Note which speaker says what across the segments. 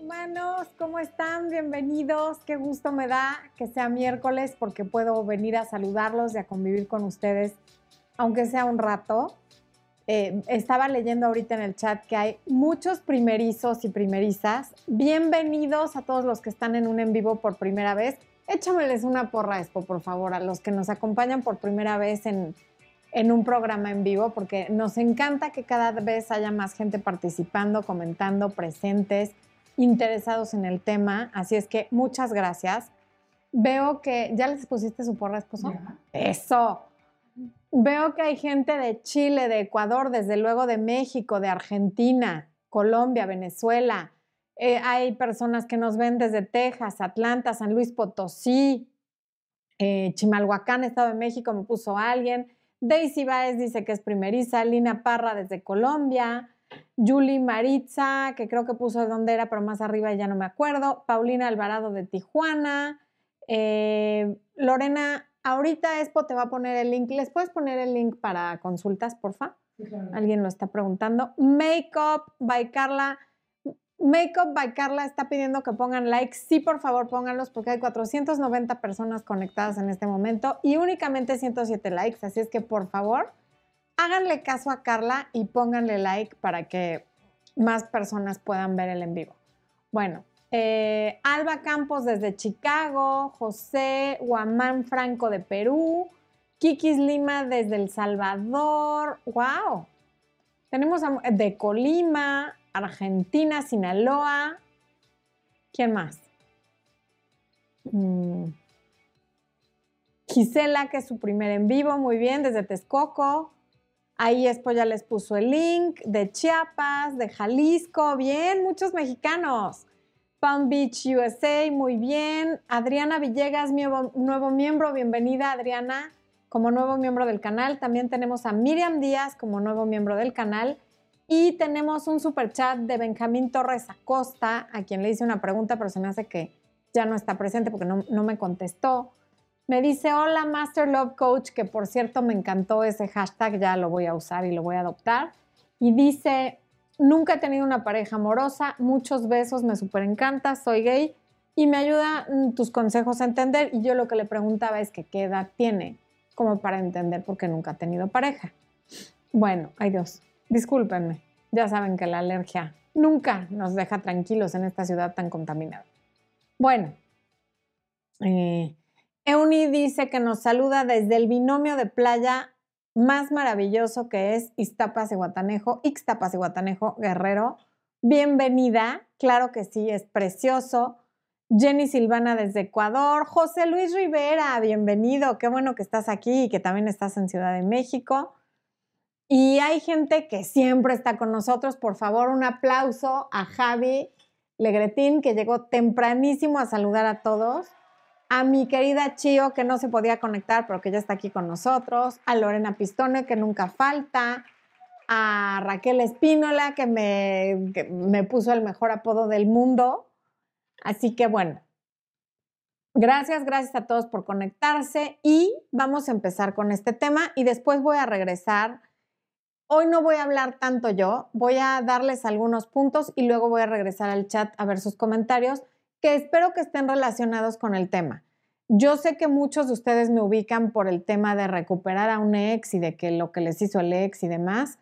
Speaker 1: Humanos, ¿cómo están? Bienvenidos. Qué gusto me da que sea miércoles porque puedo venir a saludarlos y a convivir con ustedes, aunque sea un rato. Eh, estaba leyendo ahorita en el chat que hay muchos primerizos y primerizas. Bienvenidos a todos los que están en un en vivo por primera vez. Échameles una porra, Expo, por favor, a los que nos acompañan por primera vez en, en un programa en vivo, porque nos encanta que cada vez haya más gente participando, comentando, presentes, interesados en el tema. Así es que muchas gracias. Veo que ya les pusiste su porra, esposo. Eso. Veo que hay gente de Chile, de Ecuador, desde luego de México, de Argentina, Colombia, Venezuela. Eh, hay personas que nos ven desde Texas, Atlanta, San Luis Potosí, eh, Chimalhuacán, Estado de México, me puso alguien. Daisy Baez dice que es primeriza, Lina Parra desde Colombia, Julie Maritza, que creo que puso de dónde era, pero más arriba ya no me acuerdo, Paulina Alvarado de Tijuana, eh, Lorena, ahorita Expo te va a poner el link, ¿les puedes poner el link para consultas, porfa? Alguien lo está preguntando. Makeup by Carla. Makeup by Carla está pidiendo que pongan likes. Sí, por favor, pónganlos porque hay 490 personas conectadas en este momento y únicamente 107 likes. Así es que, por favor, háganle caso a Carla y pónganle like para que más personas puedan ver el en vivo. Bueno, eh, Alba Campos desde Chicago, José Guamán Franco de Perú, Kikis Lima desde El Salvador, wow. Tenemos de Colima, Argentina, Sinaloa. ¿Quién más? Mm. Gisela, que es su primer en vivo, muy bien, desde Texcoco. Ahí ya les puso el link de Chiapas, de Jalisco, bien, muchos mexicanos. Palm Beach, USA, muy bien. Adriana Villegas, nuevo, nuevo miembro, bienvenida Adriana como nuevo miembro del canal. También tenemos a Miriam Díaz como nuevo miembro del canal. Y tenemos un super chat de Benjamín Torres Acosta, a quien le hice una pregunta, pero se me hace que ya no está presente porque no, me contestó. Me dice, hola Master Love Coach, que por cierto me encantó ese hashtag, ya lo voy a usar y lo voy a adoptar. Y dice, nunca he tenido una pareja amorosa, muchos besos, me súper encanta, soy gay y me ayuda mm, tus consejos a entender. Y yo lo que le preguntaba es que qué edad tiene, como para entender por qué nunca ha tenido pareja. Bueno, ay Dios, Discúlpenme, ya saben que la alergia nunca nos deja tranquilos en esta ciudad tan contaminada. Bueno, eh, Euni dice que nos saluda desde el binomio de playa más maravilloso que es Iztapas y Guatanejo, Ixtapas y Guatanejo, Guerrero. Bienvenida, claro que sí, es precioso. Jenny Silvana desde Ecuador, José Luis Rivera, bienvenido, qué bueno que estás aquí y que también estás en Ciudad de México. Y hay gente que siempre está con nosotros. Por favor, un aplauso a Javi Legretín, que llegó tempranísimo a saludar a todos. A mi querida Chio, que no se podía conectar, pero que ya está aquí con nosotros. A Lorena Pistone, que nunca falta. A Raquel Espínola, que me, que me puso el mejor apodo del mundo. Así que bueno, Gracias, gracias a todos por conectarse y vamos a empezar con este tema y después voy a regresar Hoy no voy a hablar tanto yo, voy a darles algunos puntos y luego voy a regresar al chat a ver sus comentarios que espero que estén relacionados con el tema. Yo sé que muchos de ustedes me ubican por el tema de recuperar a un ex y de que lo que les hizo el ex y demás,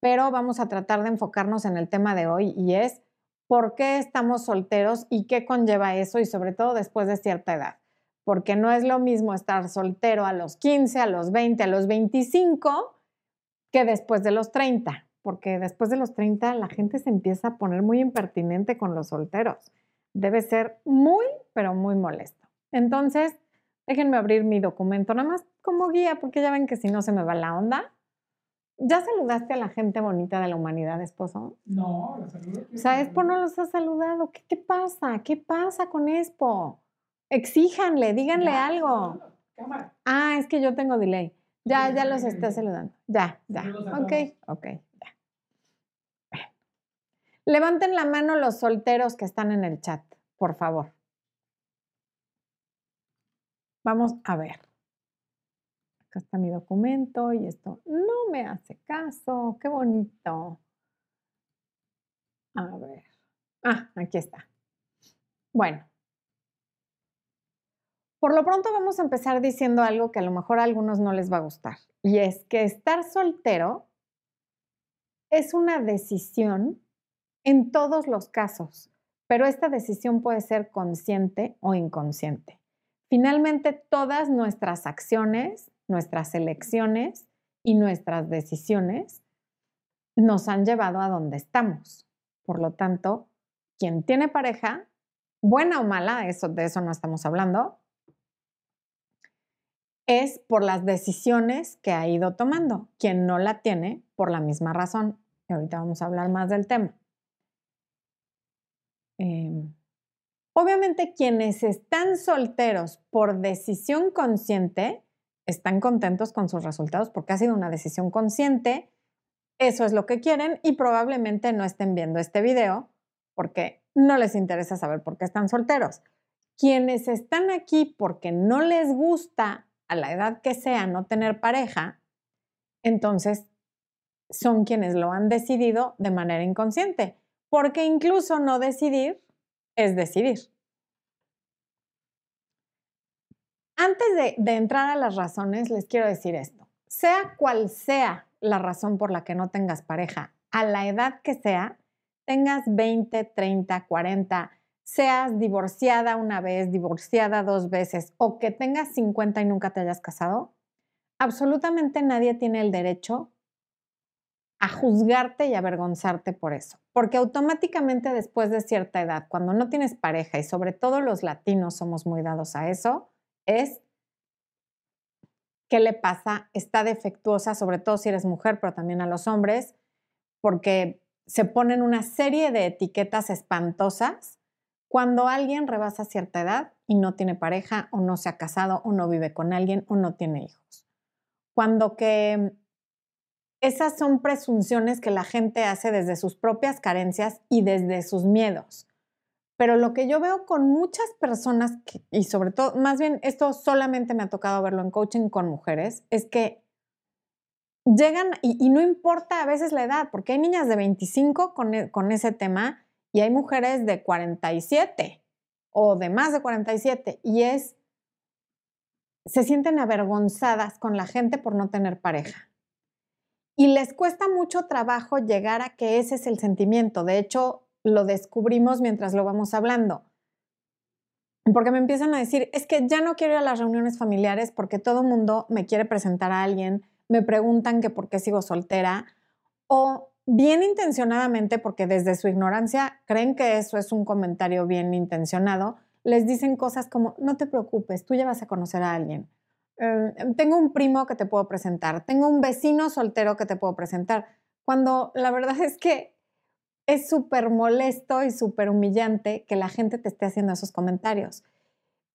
Speaker 1: pero vamos a tratar de enfocarnos en el tema de hoy y es por qué estamos solteros y qué conlleva eso y sobre todo después de cierta edad. Porque no es lo mismo estar soltero a los 15, a los 20, a los 25 que después de los 30, porque después de los 30 la gente se empieza a poner muy impertinente con los solteros. Debe ser muy, pero muy molesto. Entonces, déjenme abrir mi documento, nada más como guía, porque ya ven que si no se me va la onda. ¿Ya saludaste a la gente bonita de la humanidad, esposo?
Speaker 2: No, la saludé.
Speaker 1: O sea, Expo no los ha saludado. ¿Qué, qué pasa? ¿Qué pasa con Expo? Exíjanle, díganle algo.
Speaker 2: Cámara.
Speaker 1: Ah, es que yo tengo delay. Ya, ya los está saludando. Ya, ya. Ok, ok, ya. Levanten la mano los solteros que están en el chat, por favor. Vamos a ver. Acá está mi documento y esto no me hace caso. Qué bonito. A ver. Ah, aquí está. Bueno, por lo pronto vamos a empezar diciendo algo que a lo mejor a algunos no les va a gustar. Y es que estar soltero es una decisión en todos los casos, pero esta decisión puede ser consciente o inconsciente. Finalmente, todas nuestras acciones, nuestras elecciones y nuestras decisiones nos han llevado a donde estamos. Por lo tanto, quien tiene pareja, buena o mala, eso, de eso no estamos hablando, es por las decisiones que ha ido tomando. Quien no la tiene, por la misma razón. Y ahorita vamos a hablar más del tema. Em, obviamente quienes están solteros por decisión consciente están contentos con sus resultados porque ha sido una decisión consciente, eso es lo que quieren y probablemente no estén viendo este video porque no les interesa saber por qué están solteros. Quienes están aquí porque no les gusta a la edad que sea no tener pareja, entonces son quienes lo han decidido de manera inconsciente, porque incluso no decidir es decidir. Antes de, entrar a las razones, les quiero decir esto. Sea cual sea la razón por la que no tengas pareja, a la edad que sea, tengas 20, 30, 40, seas divorciada una vez, divorciada dos veces o que tengas 50 y nunca te hayas casado, absolutamente nadie tiene el derecho a juzgarte y avergonzarte por eso. Porque automáticamente después de cierta edad, cuando no tienes pareja y sobre todo los latinos somos muy dados a eso, es qué le pasa, está defectuosa, sobre todo si eres mujer, pero también a los hombres, porque se ponen una serie de etiquetas espantosas cuando alguien rebasa cierta edad y no tiene pareja o no se ha casado o no vive con alguien o no tiene hijos. Cuando que esas son presunciones que la gente hace desde sus propias carencias y desde sus miedos. Pero lo que yo veo con muchas personas, y sobre todo, más bien esto solamente me ha tocado verlo en coaching con mujeres, es que llegan, y, no importa a veces la edad, porque hay niñas de 25 con, e, con ese tema y hay mujeres de 47 o de más de 47, y es, se sienten avergonzadas con la gente por no tener pareja. Y les cuesta mucho trabajo llegar a que ese es el sentimiento. De hecho, lo descubrimos mientras lo vamos hablando. Porque me empiezan a decir, es que ya no quiero ir a las reuniones familiares porque todo el mundo me quiere presentar a alguien, me preguntan que por qué sigo soltera, o bien intencionadamente, porque desde su ignorancia creen que eso es un comentario bien intencionado, les dicen cosas como, no te preocupes, tú ya vas a conocer a alguien. Em, tengo un primo que te puedo presentar, tengo un vecino soltero que te puedo presentar, cuando la verdad es que es súper molesto y súper humillante que la gente te esté haciendo esos comentarios.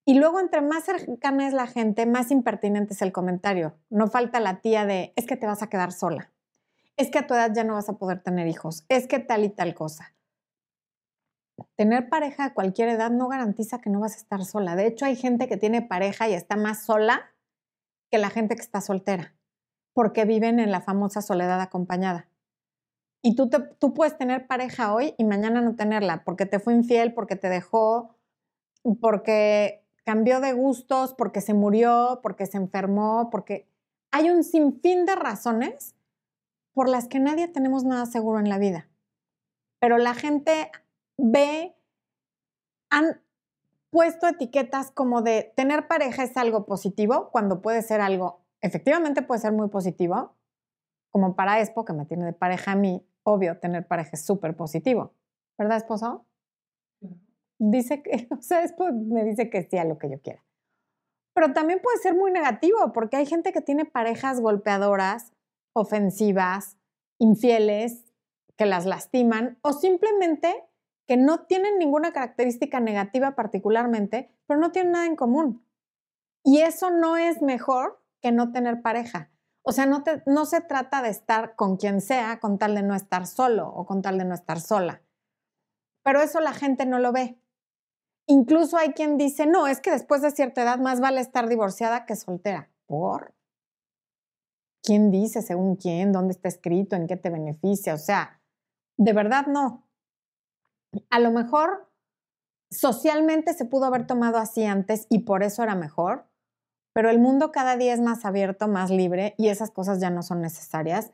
Speaker 1: Y luego, entre más cercana es la gente, más impertinente es el comentario. No falta la tía de, es que te vas a quedar sola, es que a tu edad ya no vas a poder tener hijos, es que tal y tal cosa. Tener pareja a cualquier edad no garantiza que no vas a estar sola. De hecho, hay gente que tiene pareja y está más sola que la gente que está soltera, porque viven en la famosa soledad acompañada. Y tú, tú puedes tener pareja hoy y mañana no tenerla, porque te fue infiel, porque te dejó, porque cambió de gustos, porque se murió, porque se enfermó, porque hay un sinfín de razones por las que nadie tenemos nada seguro en la vida. Pero la gente ve, han, puesto etiquetas como de tener pareja es algo positivo, cuando puede ser algo, efectivamente puede ser muy positivo, como para Expo, que me tiene de pareja a mí, obvio, tener pareja es súper positivo. ¿Verdad, esposo? Dice que, o sea, Expo me dice que sí a lo que yo quiera. Pero también puede ser muy negativo, porque hay gente que tiene parejas golpeadoras, ofensivas, infieles, que las lastiman, o simplemente que no tienen ninguna característica negativa particularmente, pero no tienen nada en común. Y eso no es mejor que no tener pareja. O sea, no, no se trata de estar con quien sea con tal de no estar solo o con tal de no estar sola. Pero eso la gente no lo ve. Incluso hay quien dice, no, es que después de cierta edad más vale estar divorciada que soltera. ¿Por? ¿Quién dice según quién? ¿Dónde está escrito? ¿En qué te beneficia? O sea, de verdad no a lo mejor socialmente se pudo haber tomado así antes y por eso era mejor, pero el mundo cada día es más abierto, más libre y esas cosas ya no son necesarias.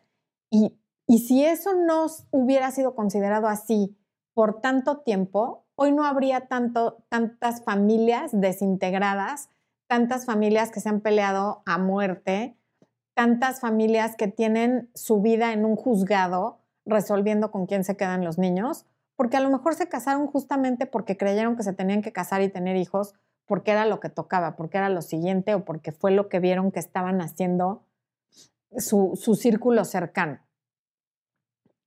Speaker 1: Y, y si eso no hubiera sido considerado así por tanto tiempo, hoy no habría tanto, tantas familias desintegradas, tantas familias que se han peleado a muerte, tantas familias que tienen su vida en un juzgado resolviendo con quién se quedan los niños, porque a lo mejor se casaron justamente porque creyeron que se tenían que casar y tener hijos porque era lo que tocaba, porque era lo siguiente o porque fue lo que vieron que estaban haciendo su, su círculo cercano.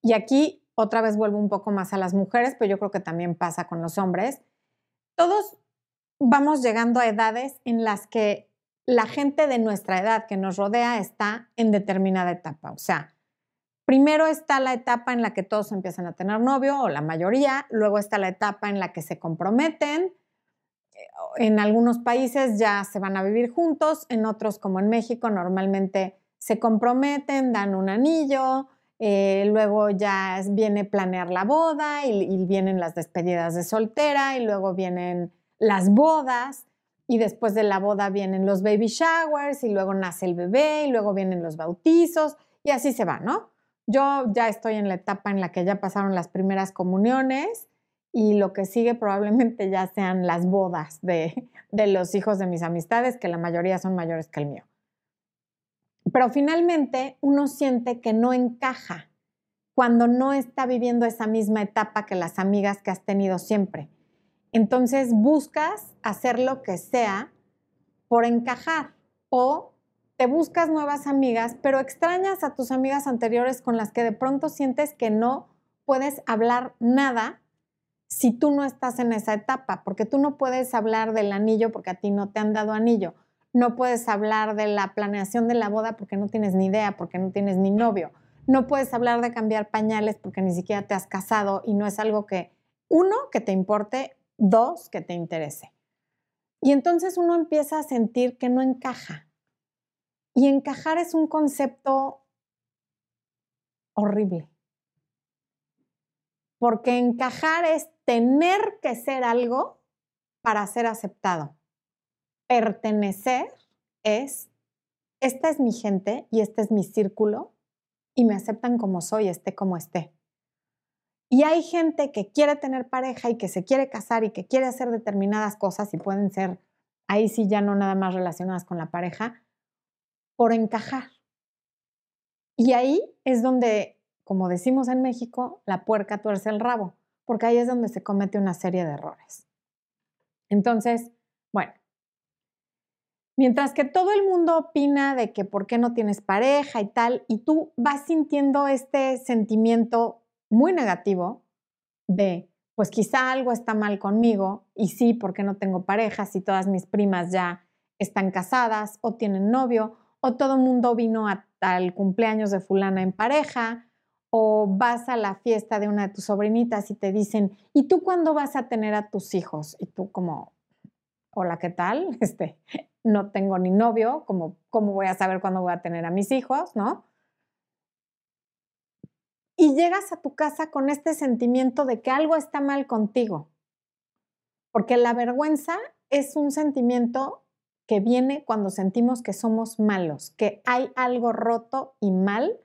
Speaker 1: Y aquí otra vez vuelvo un poco más a las mujeres, pero yo creo que también pasa con los hombres. Todos vamos llegando a edades en las que la gente de nuestra edad que nos rodea está en determinada etapa. O sea, primero está la etapa en la que todos empiezan a tener novio, o la mayoría, luego está la etapa en la que se comprometen. En algunos países ya se van a vivir juntos, en otros como en México normalmente se comprometen, dan un anillo, eh, luego ya viene planear la boda y, y vienen las despedidas de soltera y luego vienen las bodas y después de la boda vienen los baby showers y luego nace el bebé y luego vienen los bautizos y así se va, ¿no? Yo ya estoy en la etapa en la que ya pasaron las primeras comuniones y lo que sigue probablemente ya sean las bodas de, de los hijos de mis amistades, que la mayoría son mayores que el mío. Pero finalmente uno siente que no encaja cuando no está viviendo esa misma etapa que las amigas que has tenido siempre entonces buscas hacer lo que sea por encajar o te buscas nuevas amigas, pero extrañas a tus amigas anteriores con las que de pronto sientes que no puedes hablar nada si tú no estás en esa etapa, porque tú no puedes hablar del anillo porque a ti no te han dado anillo, no puedes hablar de la planeación de la boda porque no tienes ni idea, porque no tienes ni novio, no puedes hablar de cambiar pañales porque ni siquiera te has casado y no es algo que, uno, que te importe Dos, que te interese. Y entonces uno empieza a sentir que no encaja. Y encajar es un concepto horrible. Porque encajar es tener que ser algo para ser aceptado. Pertenecer es, esta es mi gente y este es mi círculo y me aceptan como soy, esté como esté. Y hay gente que quiere tener pareja y que se quiere casar y que quiere hacer determinadas cosas y pueden ser, ahí sí ya no nada más relacionadas con la pareja, por encajar. Y ahí es donde, como decimos en México, la puerca tuerce el rabo, porque ahí es donde se comete una serie de errores. Entonces, bueno, mientras que todo el mundo opina de que por qué no tienes pareja y tal, y tú vas sintiendo este sentimiento muy negativo de, pues quizá algo está mal conmigo y sí, porque no tengo pareja, si todas mis primas ya están casadas o tienen novio, o todo el mundo vino al cumpleaños de fulana en pareja, o vas a la fiesta de una de tus sobrinitas y te dicen, ¿y tú cuándo vas a tener a tus hijos? Y tú como, hola, ¿qué tal? Este, no tengo ni novio, como, ¿cómo voy a saber cuándo voy a tener a mis hijos? ¿No? y llegas a tu casa con este sentimiento de que algo está mal contigo. Porque la vergüenza es un sentimiento que viene cuando sentimos que somos malos, que hay algo roto y mal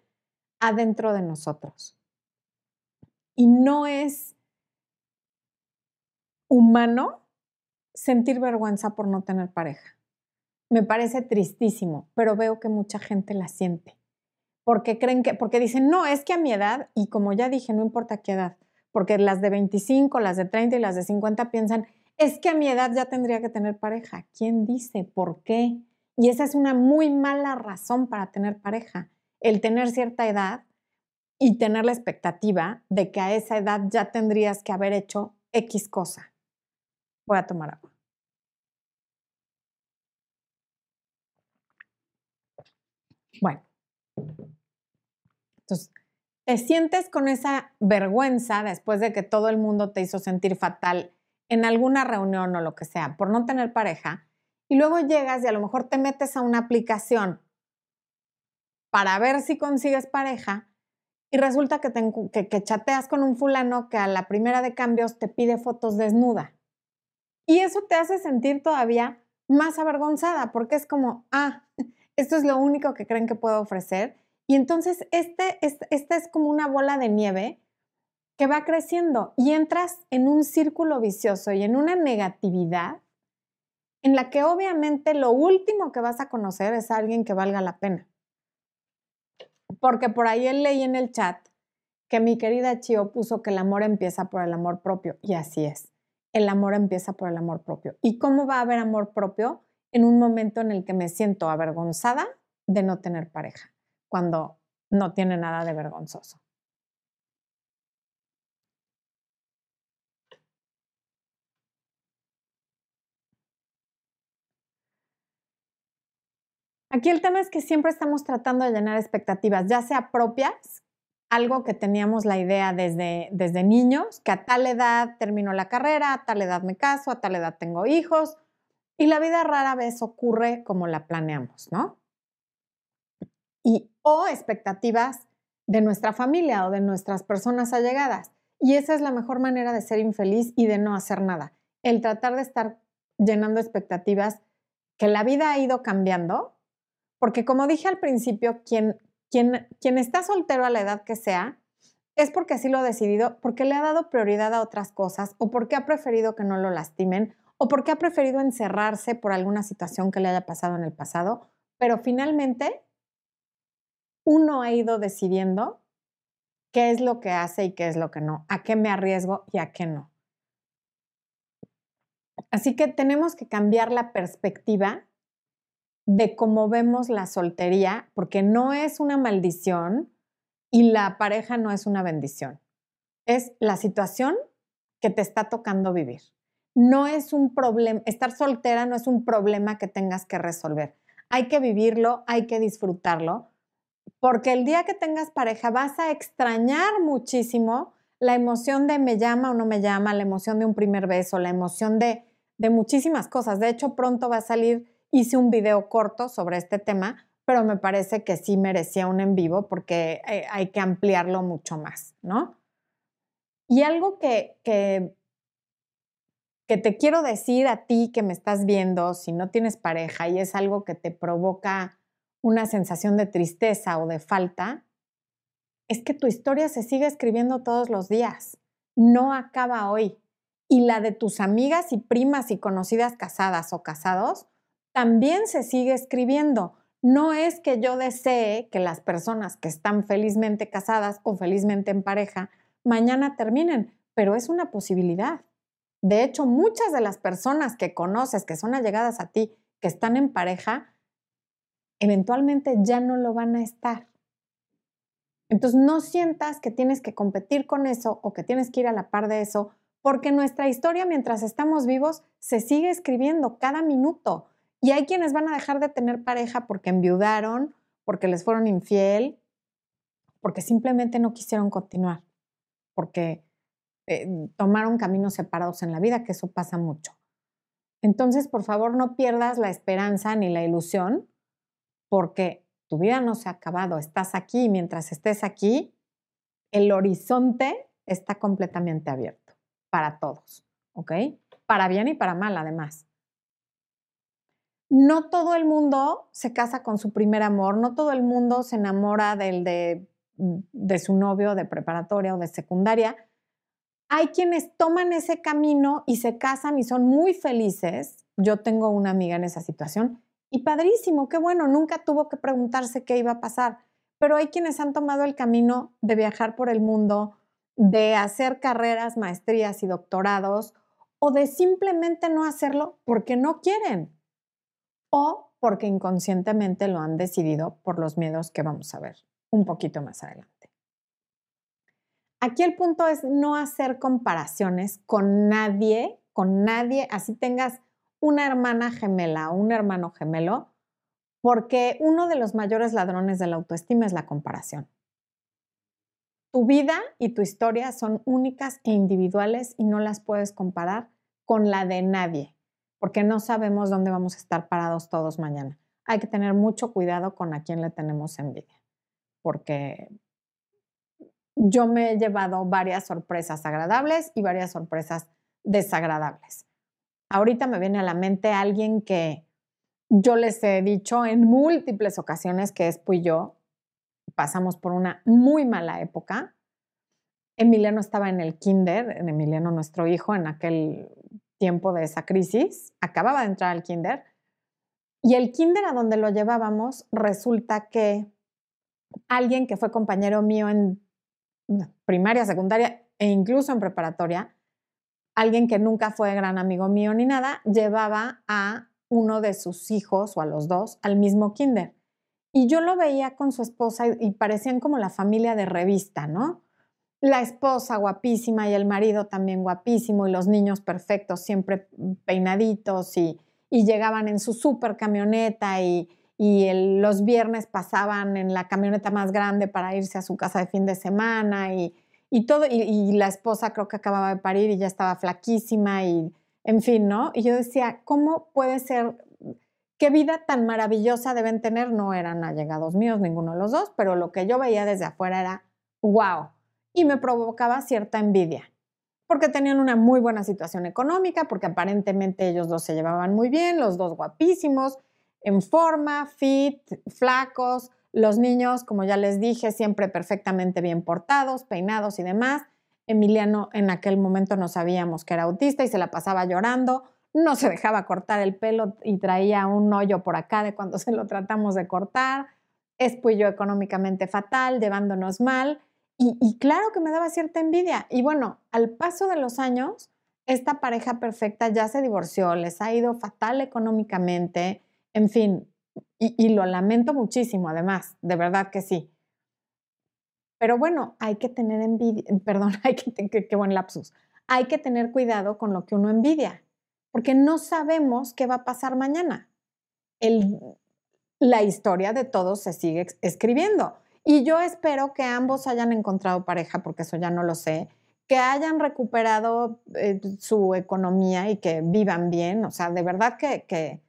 Speaker 1: adentro de nosotros. Y no es humano sentir vergüenza por no tener pareja. Me parece tristísimo, pero veo que mucha gente la siente porque creen que, porque dicen, no, es que a mi edad, y como ya dije, no importa qué edad, porque las de 25, las de 30 y las de 50 piensan, es que a mi edad ya tendría que tener pareja. ¿Quién dice? ¿Por qué? Y esa es una muy mala razón para tener pareja, el tener cierta edad y tener la expectativa de que a esa edad ya tendrías que haber hecho X cosa. Voy a tomar agua. Bueno, entonces, te sientes con esa vergüenza después de que todo el mundo te hizo sentir fatal en alguna reunión o lo que sea por no tener pareja, y luego llegas y a lo mejor te metes a una aplicación para ver si consigues pareja y resulta que, que, chateas con un fulano que a la primera de cambios te pide fotos desnuda. Y eso te hace sentir todavía más avergonzada porque es como, ah, esto es lo único que creen que puedo ofrecer. Y entonces este, este, esta es como una bola de nieve que va creciendo y entras en un círculo vicioso y en una negatividad en la que obviamente lo último que vas a conocer es alguien que valga la pena. Porque por ahí leí en el chat que mi querida Chio puso que el amor empieza por el amor propio y así es. El amor empieza por el amor propio. ¿Y cómo va a haber amor propio en un momento en el que me siento avergonzada de no tener pareja, cuando no tiene nada de vergonzoso? Aquí el tema es que siempre estamos tratando de llenar expectativas, ya sea propias, algo que teníamos la idea desde, desde niños, que a tal edad termino la carrera, a tal edad me caso, a tal edad tengo hijos, y la vida rara vez ocurre como la planeamos, ¿no? Y, o expectativas de nuestra familia o de nuestras personas allegadas. Y esa es la mejor manera de ser infeliz y de no hacer nada. El tratar de estar llenando expectativas que la vida ha ido cambiando porque como dije al principio, quien, quien, quien está soltero a la edad que sea, es porque así lo ha decidido, porque le ha dado prioridad a otras cosas o porque ha preferido que no lo lastimen o porque ha preferido encerrarse por alguna situación que le haya pasado en el pasado, pero finalmente uno ha ido decidiendo qué es lo que hace y qué es lo que no, a qué me arriesgo y a qué no. Así que tenemos que cambiar la perspectiva de cómo vemos la soltería, porque no es una maldición y la pareja no es una bendición. Es la situación que te está tocando vivir. No es un problema, estar soltera no es un problema que tengas que resolver. Hay que vivirlo, hay que disfrutarlo, porque el día que tengas pareja vas a extrañar muchísimo la emoción de me llama o no me llama, la emoción de un primer beso, la emoción de, de muchísimas cosas. De hecho, pronto va a salir Hice un video corto sobre este tema, pero me parece que sí merecía un en vivo porque eh, hay que ampliarlo mucho más, ¿no? Y algo que, que, que te quiero decir a ti que me estás viendo, si no tienes pareja y es algo que te provoca una sensación de tristeza o de falta, es que tu historia se sigue escribiendo todos los días, no acaba hoy. Y la de tus amigas y primas y conocidas casadas o casados también se sigue escribiendo. No es que yo desee que las personas que están felizmente casadas o felizmente en pareja mañana terminen, pero es una posibilidad. De hecho, muchas de las personas que conoces, que son allegadas a ti, que están en pareja, eventualmente ya no lo van a estar. Entonces, no sientas que tienes que competir con eso o que tienes que ir a la par de eso, porque nuestra historia mientras estamos vivos se sigue escribiendo cada minuto. Y hay quienes van a dejar de tener pareja porque enviudaron, porque les fueron infiel, porque simplemente no quisieron continuar, porque eh, tomaron caminos separados en la vida, que eso pasa mucho. Entonces, por favor, no pierdas la esperanza ni la ilusión, porque tu vida no se ha acabado, estás aquí y mientras estés aquí, el horizonte está completamente abierto para todos, ¿ok? Para bien y para mal, además no todo el mundo se casa con su primer amor, no todo el mundo se enamora del de, de su novio de preparatoria o de secundaria. Hay quienes toman ese camino y se casan y son muy felices. Yo tengo una amiga en esa situación y padrísimo, qué bueno, nunca tuvo que preguntarse qué iba a pasar. Pero hay quienes han tomado el camino de viajar por el mundo, de hacer carreras, maestrías y doctorados o de simplemente no hacerlo porque no quieren o porque inconscientemente lo han decidido por los miedos que vamos a ver un poquito más adelante. Aquí el punto es no hacer comparaciones con nadie, con nadie, así tengas una hermana gemela o un hermano gemelo, porque uno de los mayores ladrones de la autoestima es la comparación. Tu vida y tu historia son únicas e individuales y no las puedes comparar con la de nadie porque no sabemos dónde vamos a estar parados todos mañana. Hay que tener mucho cuidado con a quién le tenemos envidia, porque yo me he llevado varias sorpresas agradables y varias sorpresas desagradables. ahorita me viene a la mente alguien que yo les he dicho en múltiples ocasiones que es y yo. Pasamos por una muy mala época. Emiliano estaba en el kinder, Emiliano nuestro hijo, en aquel tiempo de esa crisis, acababa de entrar al kinder. Y el kinder a donde lo llevábamos resulta que alguien que fue compañero mío en primaria, secundaria e incluso en preparatoria, alguien que nunca fue gran amigo mío ni nada, llevaba a uno de sus hijos o a los dos al mismo kinder. Y yo lo veía con su esposa y, parecían como la familia de revista, ¿no? La esposa guapísima y el marido también guapísimo y los niños perfectos, siempre peinaditos y, llegaban en su super camioneta y, los viernes pasaban en la camioneta más grande para irse a su casa de fin de semana y, y todo, y, la esposa creo que acababa de parir y ya estaba flaquísima y en fin, ¿no? Y yo decía, ¿cómo puede ser? ¿Qué vida tan maravillosa deben tener? No eran allegados míos, ninguno de los dos, pero lo que yo veía desde afuera era, wow. Y me provocaba cierta envidia, porque tenían una muy buena situación económica, porque aparentemente ellos dos se llevaban muy bien, los dos guapísimos, en forma, fit, flacos, los niños, como ya les dije, siempre perfectamente bien portados, peinados y demás. Emiliano en aquel momento no sabíamos que era autista y se la pasaba llorando, no se dejaba cortar el pelo y traía un hoyo por acá de cuando se lo tratamos de cortar, yo económicamente fatal, llevándonos mal y, claro que me daba cierta envidia. Y bueno, al paso de los años, esta pareja perfecta ya se divorció, les ha ido fatal económicamente, en fin, y, lo lamento muchísimo además, de verdad que sí. Pero bueno, hay que tener envidia, perdón, hay que, buen lapsus. Hay que tener cuidado con lo que uno envidia, porque no sabemos qué va a pasar mañana. La historia de todos se sigue escribiendo. Y yo espero que ambos hayan encontrado pareja, porque eso ya no lo sé, que hayan recuperado eh, su economía y que vivan bien. O sea, de verdad que,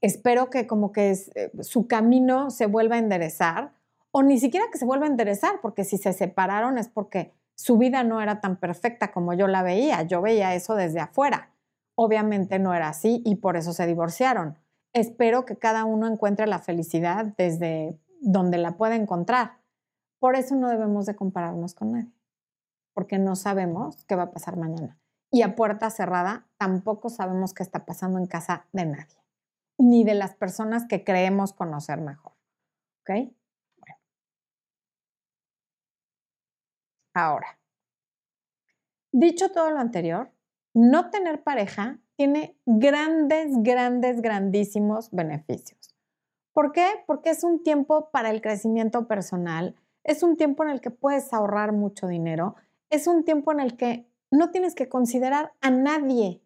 Speaker 1: espero que como que eh, su camino se vuelva a enderezar o ni siquiera que se vuelva a interesar, porque si se separaron es porque su vida no era tan perfecta como yo la veía, yo veía eso desde afuera. Obviamente no era así y por eso se divorciaron. Espero que cada uno encuentre la felicidad desde donde la pueda encontrar. Por eso no debemos de compararnos con nadie, porque no sabemos qué va a pasar mañana. Y a puerta cerrada tampoco sabemos qué está pasando en casa de nadie, ni de las personas que creemos conocer mejor. ¿Ok? Ahora, dicho todo lo anterior, no tener pareja tiene grandes, grandes, grandísimos beneficios. ¿Por qué? Porque es un tiempo para el crecimiento personal, es un tiempo en el que puedes ahorrar mucho dinero, es un tiempo en el que no tienes que considerar a nadie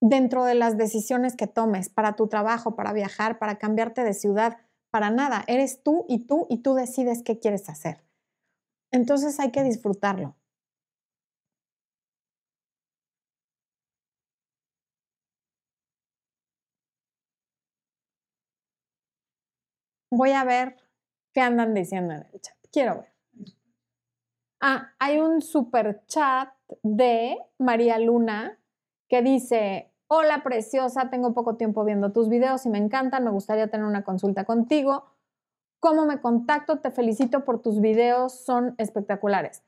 Speaker 1: dentro de las decisiones que tomes para tu trabajo, para viajar, para cambiarte de ciudad, para nada. Eres tú y tú y tú decides qué quieres hacer. Entonces hay que disfrutarlo. Voy a ver qué andan diciendo en el chat. Quiero ver. Ah, hay un super chat de María Luna que dice, hola preciosa, tengo poco tiempo viendo tus videos y me encantan, me gustaría tener una consulta contigo. ¿Cómo me contacto? Te felicito por tus videos, son espectaculares.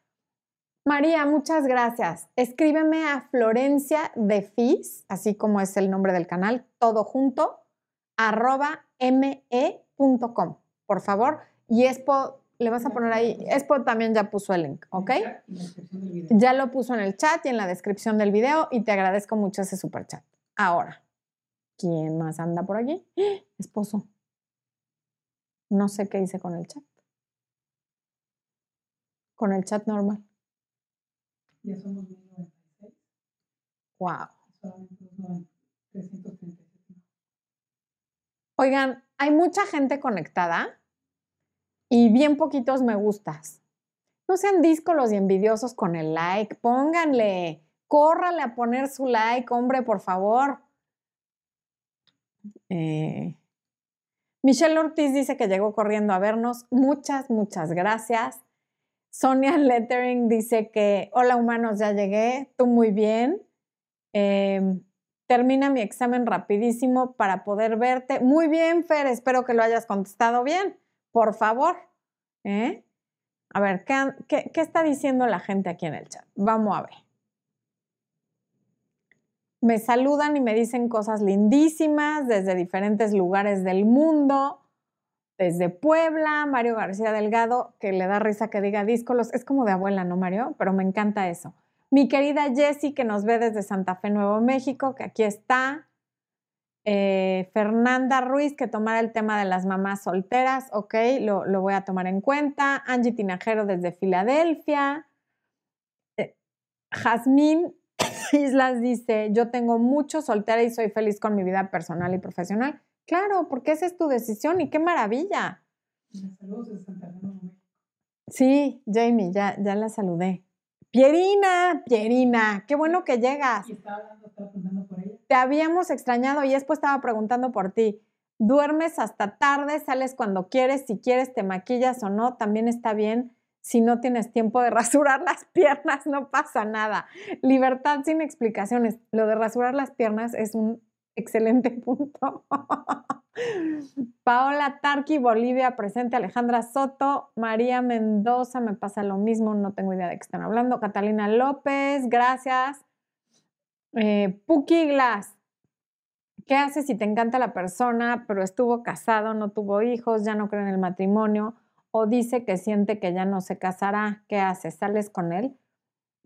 Speaker 1: María, muchas gracias. Escríbeme a Florencia de Fis, así como es el nombre del canal, todo junto, arroba por favor. Y Expo, le vas a poner ahí, Expo también ya puso el link, ¿ok? Ya lo puso en el chat y en la descripción del video y te agradezco mucho ese super chat. Ahora, ¿quién más anda por aquí? Esposo. No sé qué hice con el chat. Con el chat normal. Ya somos 96. Wow. Oigan, hay mucha gente conectada y bien poquitos me gustas. No sean díscolos y envidiosos con el like. Pónganle, córrale a poner su like, hombre, por favor. Eh, Michelle Ortiz dice que llegó corriendo a vernos. Muchas, muchas gracias. Sonia Lettering dice que, hola humanos, ya llegué, tú muy bien. Em, Termina mi examen rapidísimo para poder verte. Muy bien, Fer, espero que lo hayas contestado bien. Por favor. ¿eh? A ver, ¿qué, ¿qué está diciendo la gente aquí en el chat? Vamos a ver. Me saludan y me dicen cosas lindísimas desde diferentes lugares del mundo desde Puebla, Mario García Delgado, que le da risa que diga díscolos, es como de abuela, ¿no, Mario? Pero me encanta eso. Mi querida Jessie, que nos ve desde Santa Fe, Nuevo México, que aquí está. Eh, Fernanda Ruiz, que tomara el tema de las mamás solteras, ok, lo, voy a tomar en cuenta. Angie Tinajero desde Filadelfia. Eh, Jazmín Islas dice, yo tengo mucho soltera y soy feliz con mi vida personal y profesional. Claro, porque esa es tu decisión y qué maravilla. Sí, Jamie, ya, ya la saludé. Pierina, Pierina, qué bueno que llegas. Te habíamos extrañado y después estaba preguntando por ti. Duermes hasta tarde, sales cuando quieres, si quieres te maquillas o no, también está bien. Si no tienes tiempo de rasurar las piernas, no pasa nada. Libertad sin explicaciones. Lo de rasurar las piernas es un Excelente punto. Paola Tarqui, Bolivia, presente. Alejandra Soto, María Mendoza, me pasa lo mismo, no tengo idea de qué están hablando. Catalina López, gracias. Eh, Puki Glass, ¿qué haces si te encanta la persona, pero estuvo casado, no tuvo hijos, ya no cree en el matrimonio o dice que siente que ya no se casará? ¿Qué haces? ¿Sales con él?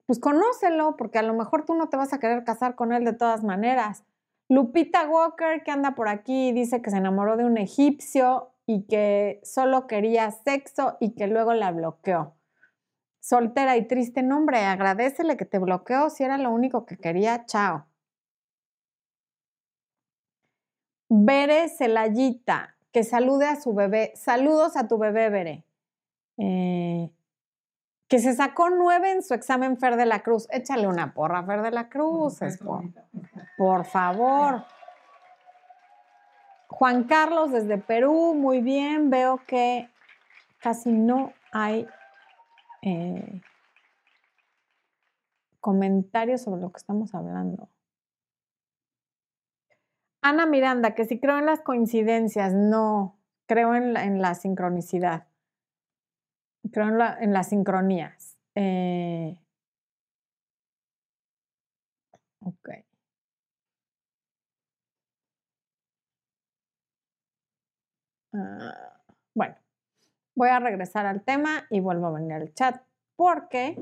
Speaker 1: Pues conócelo, porque a lo mejor tú no te vas a querer casar con él de todas maneras Lupita Walker, que anda por aquí, dice que se enamoró de un egipcio y que solo quería sexo y que luego la bloqueó. Soltera y triste, nombre, agradecele que te bloqueó si era lo único que quería, chao. Bere Celayita, que salude a su bebé. Saludos a tu bebé, Bere. Eh, que se sacó nueve en su examen Fer de la Cruz. Échale una porra, Fer de la Cruz. Por, favor. Juan Carlos desde Perú, muy bien. Veo que casi no hay eh, comentarios sobre lo que estamos hablando. Ana Miranda, que si creo en las coincidencias, no, creo en la sincronicidad creo en, las sincronías. Eh, ok. Ah, bueno, voy a regresar al tema y vuelvo a venir al chat porque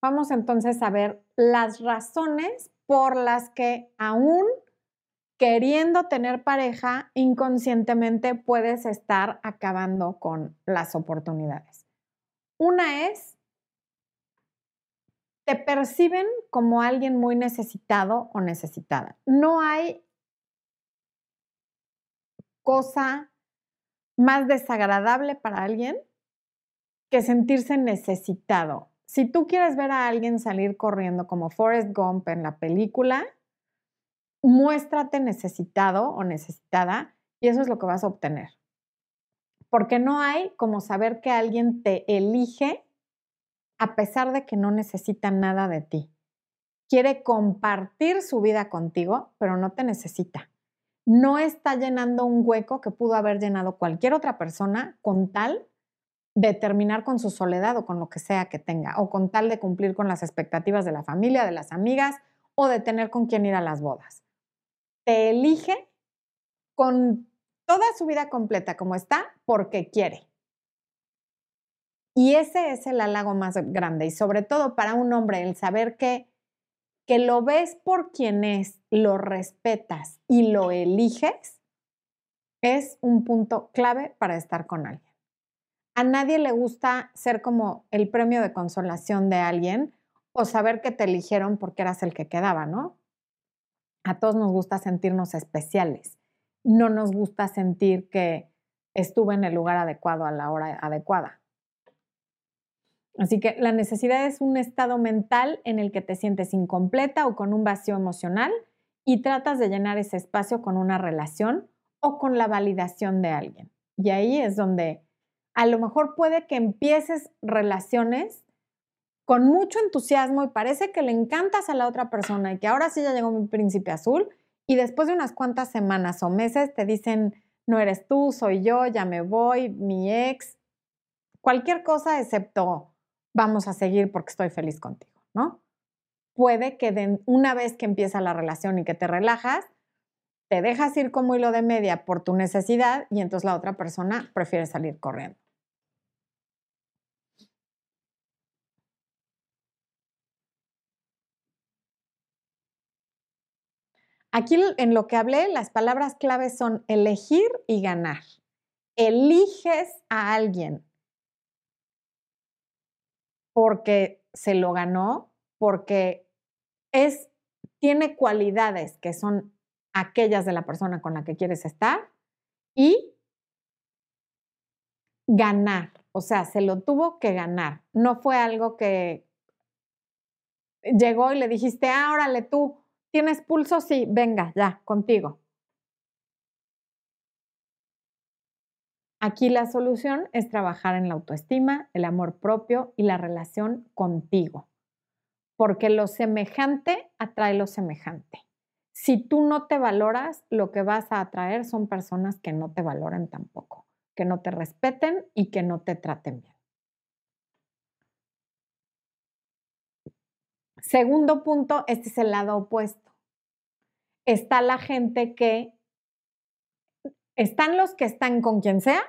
Speaker 1: vamos entonces a ver las razones por las que aún queriendo tener pareja, inconscientemente puedes estar acabando con las oportunidades. Una es, te perciben como alguien muy necesitado o necesitada. No hay cosa más desagradable para alguien que sentirse necesitado. Si tú quieres ver a alguien salir corriendo como Forrest Gump en la película, muéstrate necesitado o necesitada y eso es lo que vas a obtener. Porque no hay como saber que alguien te elige a pesar de que no necesita nada de ti. Quiere compartir su vida contigo, pero no te necesita. No está llenando un hueco que pudo haber llenado cualquier otra persona con tal de terminar con su soledad o con lo que sea que tenga, o con tal de cumplir con las expectativas de la familia, de las amigas o de tener con quién ir a las bodas te elige con toda su vida completa como está porque quiere. Y ese es el halago más grande y sobre todo para un hombre el saber que que lo ves por quien es, lo respetas y lo eliges es un punto clave para estar con alguien. A nadie le gusta ser como el premio de consolación de alguien o saber que te eligieron porque eras el que quedaba, ¿no? A todos nos gusta sentirnos especiales. No nos gusta sentir que estuve en el lugar adecuado a la hora adecuada. Así que la necesidad es un estado mental en el que te sientes incompleta o con un vacío emocional y tratas de llenar ese espacio con una relación o con la validación de alguien. Y ahí es donde a lo mejor puede que empieces relaciones con mucho entusiasmo y parece que le encantas a la otra persona y que ahora sí ya llegó mi príncipe azul y después de unas cuantas semanas o meses te dicen, no eres tú, soy yo, ya me voy, mi ex, cualquier cosa excepto vamos a seguir porque estoy feliz contigo, ¿no? Puede que una vez que empieza la relación y que te relajas, te dejas ir como hilo de media por tu necesidad y entonces la otra persona prefiere salir corriendo. Aquí en lo que hablé, las palabras claves son elegir y ganar. Eliges a alguien porque se lo ganó, porque es, tiene cualidades que son aquellas de la persona con la que quieres estar y ganar. O sea, se lo tuvo que ganar. No fue algo que llegó y le dijiste, ah, órale tú, ¿Tienes pulso? Sí, venga, ya, contigo. Aquí la solución es trabajar en la autoestima, el amor propio y la relación contigo, porque lo semejante atrae lo semejante. Si tú no te valoras, lo que vas a atraer son personas que no te valoran tampoco, que no te respeten y que no te traten bien. Segundo punto, este es el lado opuesto. Está la gente que, están los que están con quien sea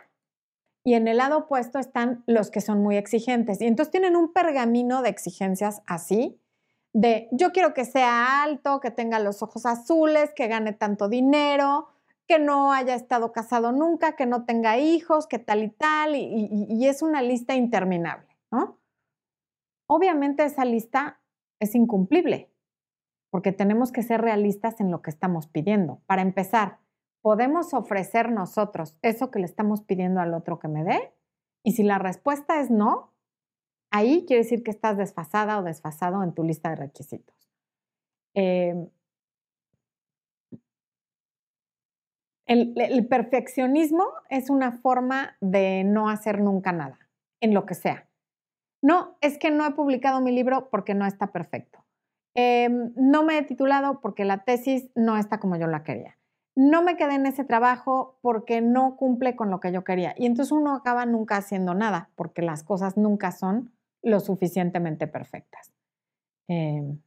Speaker 1: y en el lado opuesto están los que son muy exigentes. Y entonces tienen un pergamino de exigencias así, de yo quiero que sea alto, que tenga los ojos azules, que gane tanto dinero, que no haya estado casado nunca, que no tenga hijos, que tal y tal, y, es una lista interminable, ¿no? Obviamente esa lista es incumplible, porque tenemos que ser realistas en lo que estamos pidiendo. Para empezar, ¿podemos ofrecer nosotros eso que le estamos pidiendo al otro que me dé? Y si la respuesta es no, ahí quiere decir que estás desfasada o desfasado en tu lista de requisitos. Em, el perfeccionismo es una forma de no hacer nunca nada, en lo que sea. No, es que no he publicado mi libro porque no está perfecto. Em, no me he titulado porque la tesis no está como yo la quería. No me quedé en ese trabajo porque no cumple con lo que yo quería. Y entonces uno acaba nunca haciendo nada porque las cosas nunca son lo suficientemente perfectas. Em.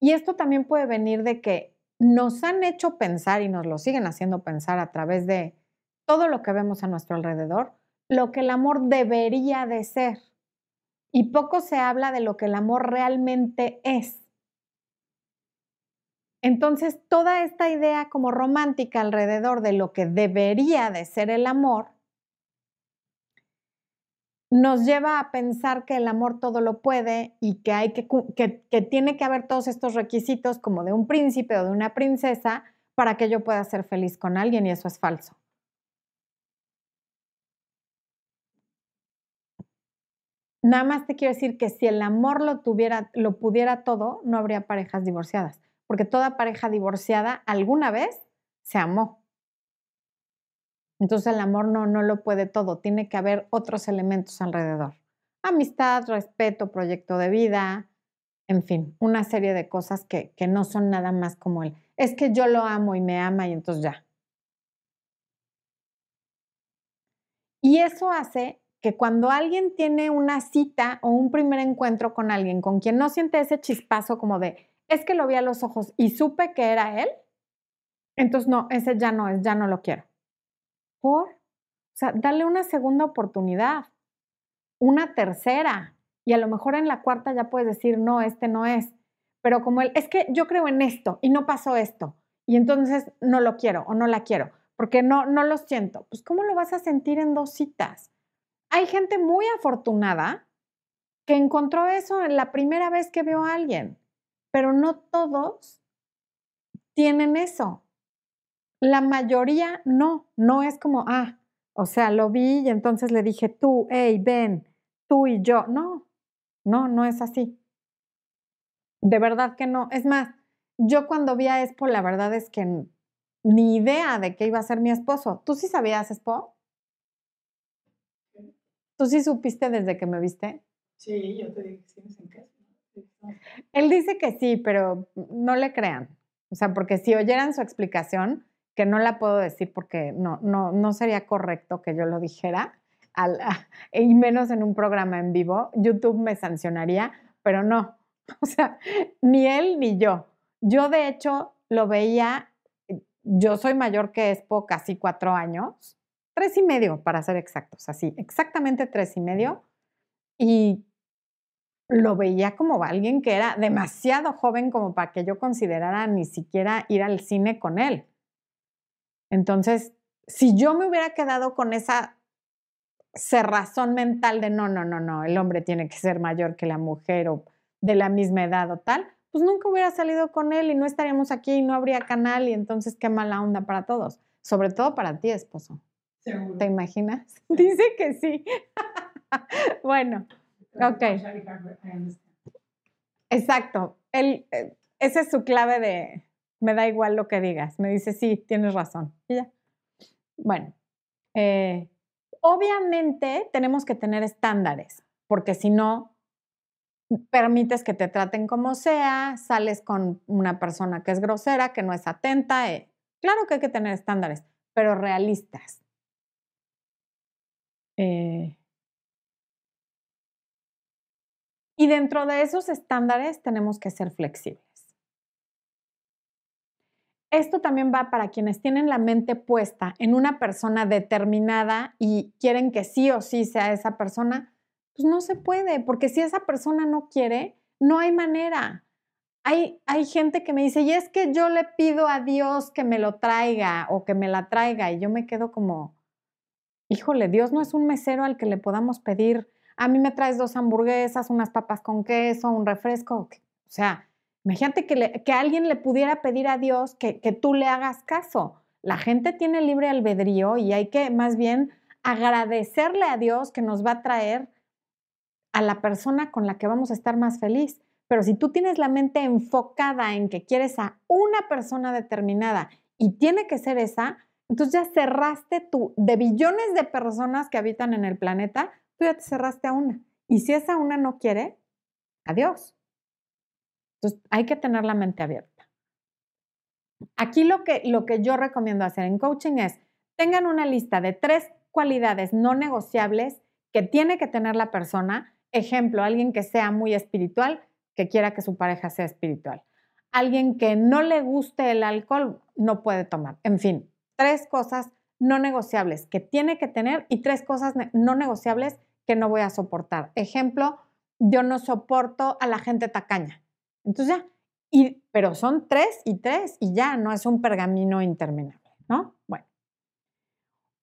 Speaker 1: y esto también puede venir de que nos han hecho pensar y nos lo siguen haciendo pensar a través de todo lo que vemos a nuestro alrededor, lo que el amor debería de ser. Y poco se habla de lo que el amor realmente es. Entonces, toda esta idea como romántica alrededor de lo que debería de ser el amor, nos lleva a pensar que el amor todo lo puede y que, hay que, que, que tiene que haber todos estos requisitos como de un príncipe o de una princesa para que yo pueda ser feliz con alguien y eso es falso. Nada más te quiero decir que si el amor lo tuviera, lo pudiera todo, no habría parejas divorciadas, porque toda pareja divorciada alguna vez se amó. Entonces el amor no, no lo puede todo, tiene que haber otros elementos alrededor. Amistad, respeto, proyecto de vida, en fin, una serie de cosas que, que no son nada más como él. Es que yo lo amo y me ama y entonces ya. Y eso hace que cuando alguien tiene una cita o un primer encuentro con alguien con quien no siente ese chispazo como de, es que lo vi a los ojos y supe que era él, entonces no, ese ya no es, ya no lo quiero. ¿Por? O sea, dale una segunda oportunidad, una tercera, y a lo mejor en la cuarta ya puedes decir, no, este no es. Pero como él, es que yo creo en esto y no pasó esto, y entonces no lo quiero o no la quiero, porque no, no lo siento. Pues, ¿cómo lo vas a sentir en dos citas? Hay gente muy afortunada que encontró eso en la primera vez que vio a alguien, pero no todos tienen eso. La mayoría no, no es como, ah, o sea, lo vi y entonces le dije tú, hey, ven, tú y yo. No, no, no es así. De verdad que no. Es más, yo cuando vi a Expo, la verdad es que ni idea de que iba a ser mi esposo. ¿Tú sí sabías, Expo? ¿Tú sí supiste desde que me viste?
Speaker 2: Sí, yo te dije que sí, en casa.
Speaker 1: Él dice que sí, pero no le crean. O sea, porque si oyeran su explicación, que no la puedo decir porque no, no, no sería correcto que yo lo dijera, al, y menos en un programa en vivo, YouTube me sancionaría, pero no. O sea, ni él ni yo. Yo de hecho lo veía, yo soy mayor que Expo casi cuatro años, tres y medio para ser exactos, así, exactamente tres y medio. Y lo veía como alguien que era demasiado joven como para que yo considerara ni siquiera ir al cine con él. Entonces, si yo me hubiera quedado con esa cerrazón mental de no, no, no, no, el hombre tiene que ser mayor que la mujer o de la misma edad o tal, pues nunca hubiera salido con él y no estaríamos aquí y no habría canal y entonces qué mala onda para todos, sobre todo para ti, esposo. ¿Te imaginas? Dice que sí. bueno, Ok. Exacto. Eh, esa es su clave de me da igual lo que digas. Me dice, sí, tienes razón. Y ya. Bueno, eh, obviamente tenemos que tener estándares, porque si no, permites que te traten como sea, sales con una persona que es grosera, que no es atenta. Eh, claro que hay que tener estándares, pero realistas. Eh, Y dentro de esos estándares tenemos que ser flexibles. Esto también va para quienes tienen la mente puesta en una persona determinada y quieren que sí o sí sea esa persona, pues no se puede, porque si esa persona no quiere, no hay manera. Hay, hay gente que me dice, y es que yo le pido a Dios que me lo traiga o que me la traiga, y yo me quedo como, híjole, Dios no es un mesero al que le podamos pedir a mí me traes dos hamburguesas, unas papas con queso, un refresco. O sea, imagínate que, que alguien le pudiera pedir a Dios que, que tú le hagas caso. La gente tiene libre albedrío y hay que más bien agradecerle a Dios que nos va a traer a la persona con la que vamos a estar más feliz. Pero si tú tienes la mente enfocada en que quieres a una persona determinada y tiene que ser esa, entonces ya cerraste tú de billones de personas que habitan en el planeta, tú ya te cerraste a una. Y si esa una no quiere, adiós. Entonces, hay que tener la mente abierta. Aquí lo que, lo que yo recomiendo hacer en coaching es, tengan una lista de tres cualidades no negociables que tiene que tener la persona. Ejemplo, alguien que sea muy espiritual, que quiera que su pareja sea espiritual. Alguien que no le guste el alcohol, no puede tomar. En fin, tres cosas no negociables que tiene que tener y tres cosas no negociables que no voy a soportar. Ejemplo, yo no soporto a la gente tacaña. Entonces ya, y, pero son tres y tres y ya, no es un pergamino interminable, ¿no? Bueno.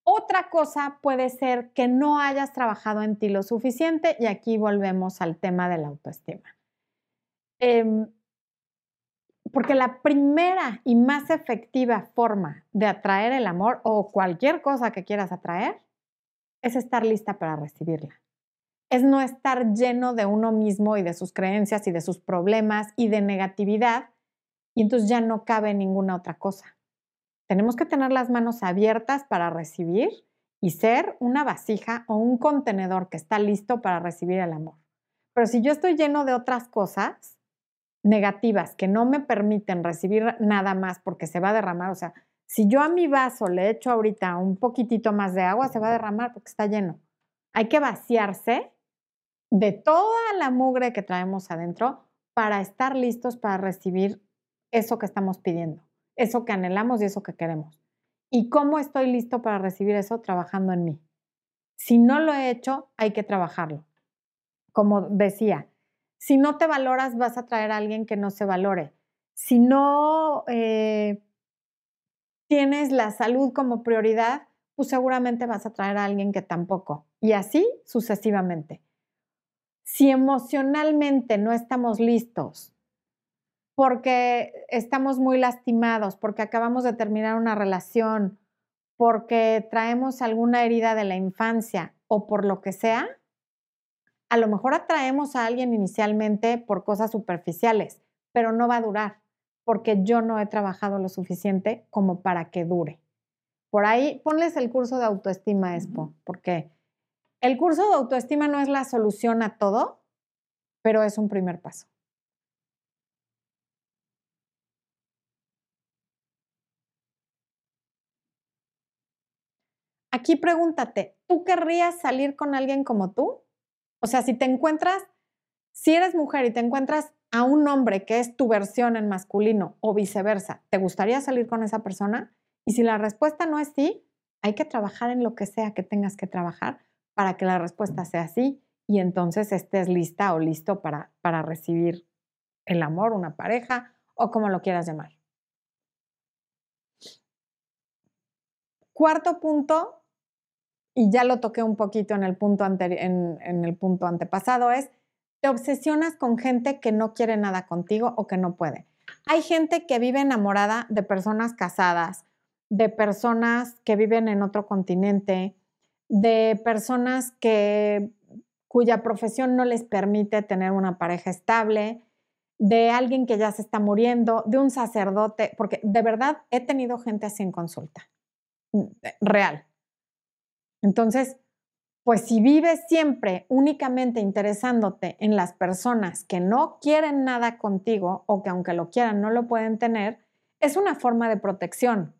Speaker 1: Otra cosa puede ser que no hayas trabajado en ti lo suficiente y aquí volvemos al tema de la autoestima. Em, porque la primera y más efectiva forma de atraer el amor o cualquier cosa que quieras atraer es estar lista para recibirla. Es no estar lleno de uno mismo y de sus creencias y de sus problemas y de negatividad y entonces ya no cabe ninguna otra cosa. Tenemos que tener las manos abiertas para recibir y ser una vasija o un contenedor que está listo para recibir el amor. Pero si yo estoy lleno de otras cosas negativas que no me permiten recibir nada más porque se va a derramar, o sea, si yo a mi vaso le echo ahorita un poquitito más de agua, se va a derramar porque está lleno. Hay que vaciarse de toda la mugre que traemos adentro para estar listos para recibir eso que estamos pidiendo, eso que anhelamos y eso que queremos. ¿Y cómo estoy listo para recibir eso? Trabajando en mí. Si no lo he hecho, hay que trabajarlo. Como decía, si no te valoras, vas a traer a alguien que no se valore. Si no eh, tienes la salud como prioridad, pues seguramente vas a traer a alguien que tampoco. Y así sucesivamente. Si emocionalmente no estamos listos porque estamos muy lastimados, porque acabamos de terminar una relación, porque traemos alguna herida de la infancia o por lo que sea, a lo mejor atraemos a alguien inicialmente por cosas superficiales, pero no va a durar porque yo no he trabajado lo suficiente como para que dure. Por ahí, ponles el curso de autoestima, Expo, porque El curso de autoestima no es la solución a todo, pero es un primer paso. Aquí pregúntate, ¿tú querrías salir con alguien como tú? O sea, si te encuentras, si eres mujer y te encuentras a un hombre que es tu versión en masculino o viceversa, ¿te gustaría salir con esa persona? Y si la respuesta no es sí, hay que trabajar en lo que sea que tengas que trabajar para que la respuesta sea sí y entonces estés lista o listo para, para recibir el amor, una pareja o como lo quieras llamar. Cuarto punto, y ya lo toqué un poquito en el punto, en, el punto antepasado, es te obsesionas con gente que no quiere nada contigo o que no puede. Hay gente que vive enamorada de personas casadas, de personas que viven en otro continente, de personas que cuya profesión no les permite tener una pareja estable, de alguien que ya se está muriendo, de un sacerdote, porque de verdad he tenido gente así en consulta, mm, real. Entonces, pues si vives siempre únicamente interesándote en las personas que no quieren nada contigo o que aunque lo quieran no lo pueden tener, es una forma de protección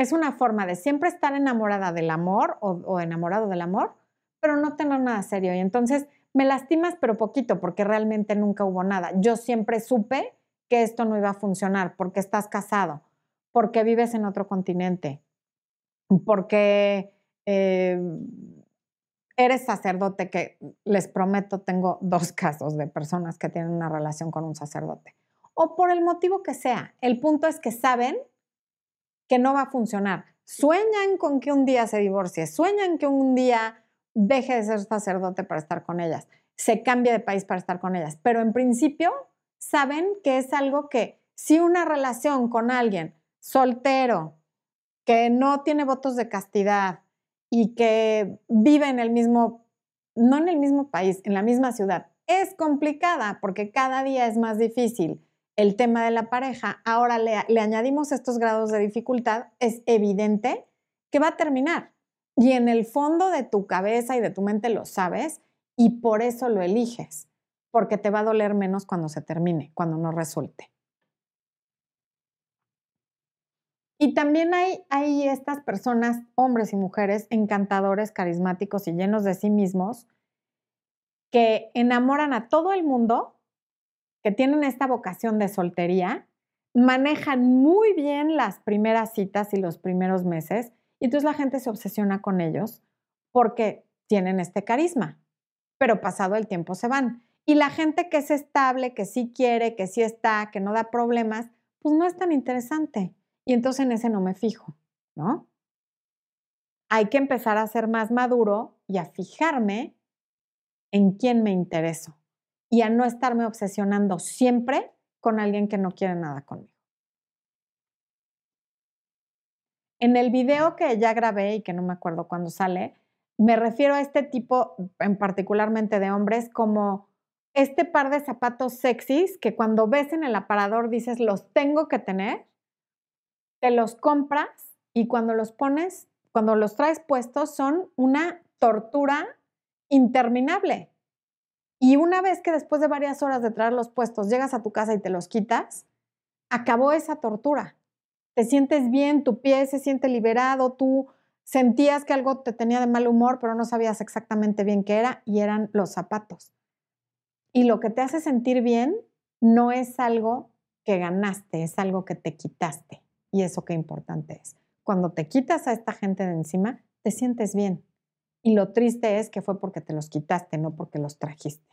Speaker 1: es una forma de siempre estar enamorada del amor o, enamorado del amor, pero no tener nada serio. Y entonces me lastimas, pero poquito, porque realmente nunca hubo nada. Yo siempre supe que esto no iba a funcionar, porque estás casado, porque vives en otro continente, porque eh, eres sacerdote, que les prometo, tengo dos casos de personas que tienen una relación con un sacerdote. O por el motivo que sea. El punto es que saben que no va a funcionar. Sueñan con que un día se divorcie, sueñan que un día deje de ser sacerdote para estar con ellas, se cambie de país para estar con ellas, pero en principio saben que es algo que si una relación con alguien soltero, que no tiene votos de castidad y que vive en el mismo, no en el mismo país, en la misma ciudad, es complicada porque cada día es más difícil el tema de la pareja, ahora le, añadimos estos grados de dificultad, es evidente que va a terminar. Y en el fondo de tu cabeza y de tu mente lo sabes y por eso lo eliges, porque te va a doler menos cuando se termine, cuando no resulte. Y también hay, estas personas, hombres y mujeres, encantadores, carismáticos y llenos de sí mismos, que enamoran a todo el mundo que tienen esta vocación de soltería, manejan muy bien las primeras citas y los primeros meses, y entonces la gente se obsesiona con ellos porque tienen este carisma, pero pasado el tiempo se van. Y la gente que es estable, que sí quiere, que sí está, que no da problemas, pues no es tan interesante. Y entonces en ese no me fijo, ¿no? Hay que empezar a ser más maduro y a fijarme en quién me intereso y a no estarme obsesionando siempre con alguien que no quiere nada conmigo. En el video que ya grabé y que no me acuerdo cuándo sale, me refiero a este tipo, en particularmente de hombres, como este par de zapatos sexys que cuando ves en el aparador dices, los tengo que tener, te los compras y cuando los pones, cuando los traes puestos, son una tortura interminable. Y una vez que después de varias horas de traer los puestos llegas a tu casa y te los quitas, acabó esa tortura. Te sientes bien, tu pie se siente liberado, tú sentías que algo te tenía de mal humor, pero no sabías exactamente bien qué era y eran los zapatos. Y lo que te hace sentir bien no es algo que ganaste, es algo que te quitaste. Y eso qué importante es. Cuando te quitas a esta gente de encima, te sientes bien. Y lo triste es que fue porque te los quitaste, no porque los trajiste.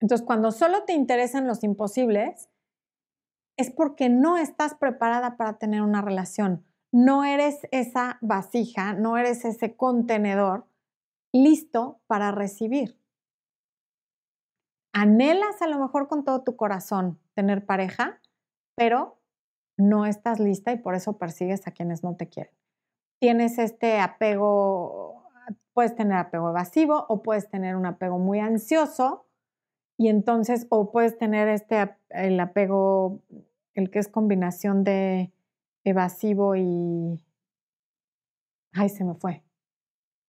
Speaker 1: Entonces, cuando solo te interesan los imposibles, es porque no estás preparada para tener una relación. No eres esa vasija, no eres ese contenedor listo para recibir. Anhelas a lo mejor con todo tu corazón tener pareja, pero no estás lista y por eso persigues a quienes no te quieren. Tienes este apego, puedes tener apego evasivo o puedes tener un apego muy ansioso y entonces o puedes tener este el apego, el que es combinación de evasivo y... Ay, se me fue.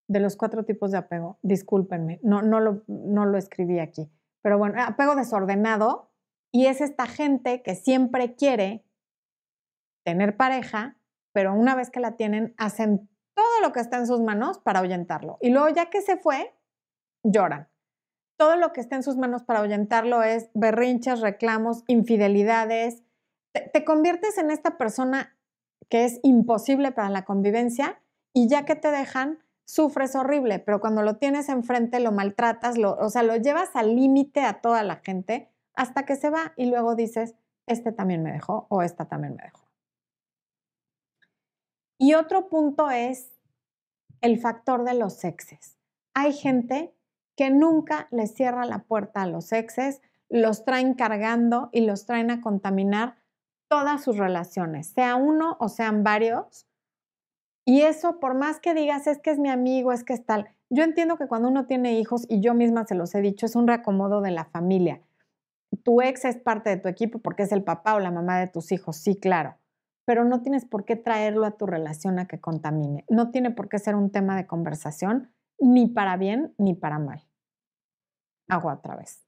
Speaker 1: De los cuatro tipos de apego, discúlpenme, no, no, lo, no lo escribí aquí. Pero bueno, apego desordenado y es esta gente que siempre quiere tener pareja, pero una vez que la tienen, hacen todo lo que está en sus manos para ahuyentarlo. Y luego ya que se fue, lloran. Todo lo que está en sus manos para ahuyentarlo es berrinches, reclamos, infidelidades. Te, conviertes en esta persona que es imposible para la convivencia y ya que te dejan, sufres horrible, pero cuando lo tienes enfrente lo maltratas, lo, o sea, lo llevas al límite a toda la gente hasta que se va y luego dices, este también me dejó o esta también me dejó. Y otro punto es el factor de los exes. Hay gente que nunca les cierra la puerta a los exes, los traen cargando y los traen a contaminar todas sus relaciones, sea uno o sean varios. Y eso, por más que digas, es que es mi amigo, es que es tal, yo entiendo que cuando uno tiene hijos, y yo misma se los he dicho, es un reacomodo de la familia. Tu ex es parte de tu equipo porque es el papá o la mamá de tus hijos, sí, claro pero no tienes por qué traerlo a tu relación a que contamine. No tiene por qué ser un tema de conversación, ni para bien ni para mal. Hago otra vez.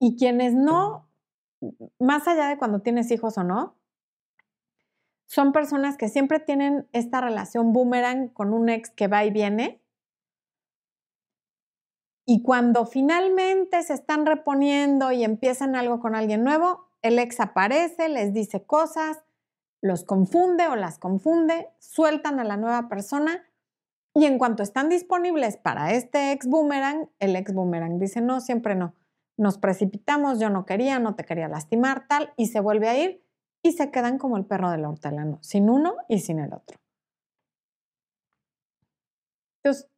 Speaker 1: Y quienes no, más allá de cuando tienes hijos o no, son personas que siempre tienen esta relación boomerang con un ex que va y viene y cuando finalmente se están reponiendo y empiezan algo con alguien nuevo, el ex aparece, les dice cosas, los confunde o las confunde, sueltan a la nueva persona y en cuanto están disponibles para este ex boomerang, el ex boomerang dice, no, siempre no. Nos precipitamos, yo no quería, no te quería lastimar, tal, y se vuelve a ir y se quedan como el perro del hortelano, sin uno y sin el otro. Entonces,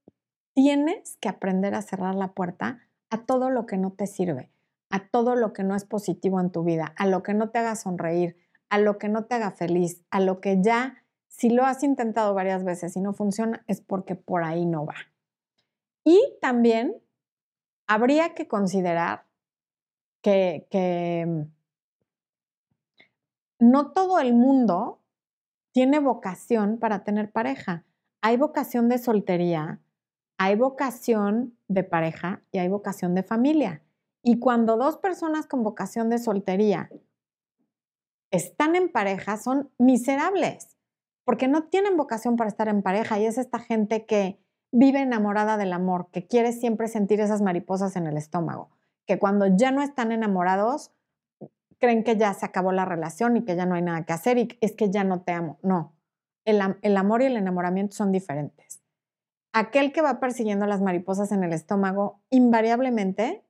Speaker 1: tienes que aprender a cerrar la puerta a todo lo que no te sirve, a todo lo que no es positivo en tu vida, a lo que no te haga sonreír, a lo que no te haga feliz, a lo que ya, si lo has intentado varias veces y no funciona, es porque por ahí no va. Y también habría que considerar que, mm, no todo el mundo tiene vocación para tener pareja. Hay vocación de soltería, hay vocación de pareja y hay vocación de familia. Y cuando dos personas con vocación de soltería están en pareja, son miserables, porque no tienen vocación para estar en pareja y es esta gente que vive enamorada del amor, que quiere siempre sentir esas mariposas en el estómago, que cuando ya no están enamorados, creen que ya se acabó la relación y que ya no hay nada que hacer y es que ya no te amo. No, el, el amor y el enamoramiento son diferentes aquel que va persiguiendo las mariposas en el estómago invariablemente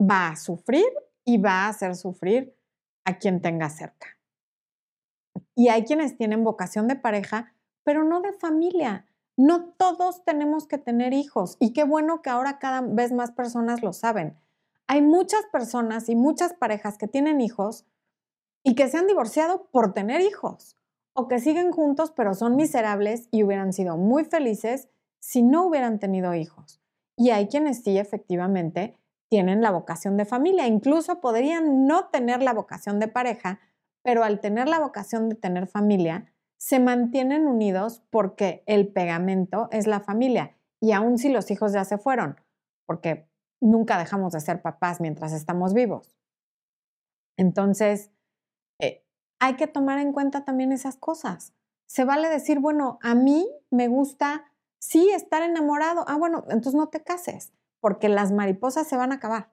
Speaker 1: va a sufrir y va a hacer sufrir a quien tenga cerca. Y hay quienes tienen vocación de pareja, pero no de familia. No todos tenemos que tener hijos y qué bueno que ahora cada vez más personas lo saben. Hay muchas personas y muchas parejas que tienen hijos y que se han divorciado por tener hijos o que siguen juntos pero son miserables y hubieran sido muy felices si no hubieran tenido hijos. Y hay quienes sí efectivamente tienen la vocación de familia, incluso podrían no tener la vocación de pareja, pero al tener la vocación de tener familia, se mantienen unidos porque el pegamento es la familia. Y aun si los hijos ya se fueron, porque nunca dejamos de ser papás mientras estamos vivos. Entonces, eh, hay que tomar en cuenta también esas cosas. Se vale decir, bueno, a mí me gusta Sí, estar enamorado. Ah, bueno, entonces no te cases, porque las mariposas se van a acabar.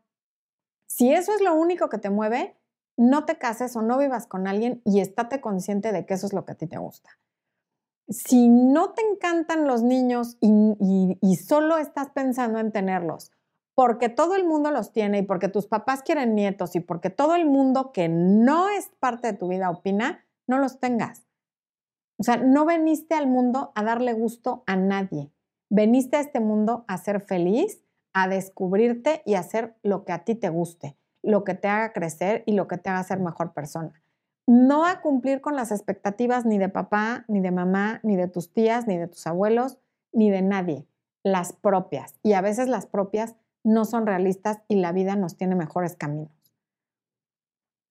Speaker 1: Si eso es lo único que te mueve, no te cases o no vivas con alguien y estate consciente de que eso es lo que a ti te gusta. Si no te encantan los niños y, y solo estás pensando en tenerlos, porque todo el mundo los tiene y porque tus papás quieren nietos y porque todo el mundo que no es parte de tu vida opina, no los tengas. O sea, no veniste al mundo a darle gusto a nadie. Veniste a este mundo a ser feliz, a descubrirte y a hacer lo que a ti te guste, lo que te haga crecer y lo que te haga ser mejor persona. No a cumplir con las expectativas ni de papá, ni de mamá, ni de tus tías, ni de tus abuelos, ni de nadie. Las propias. Y a veces las propias no son realistas y la vida nos tiene mejores caminos.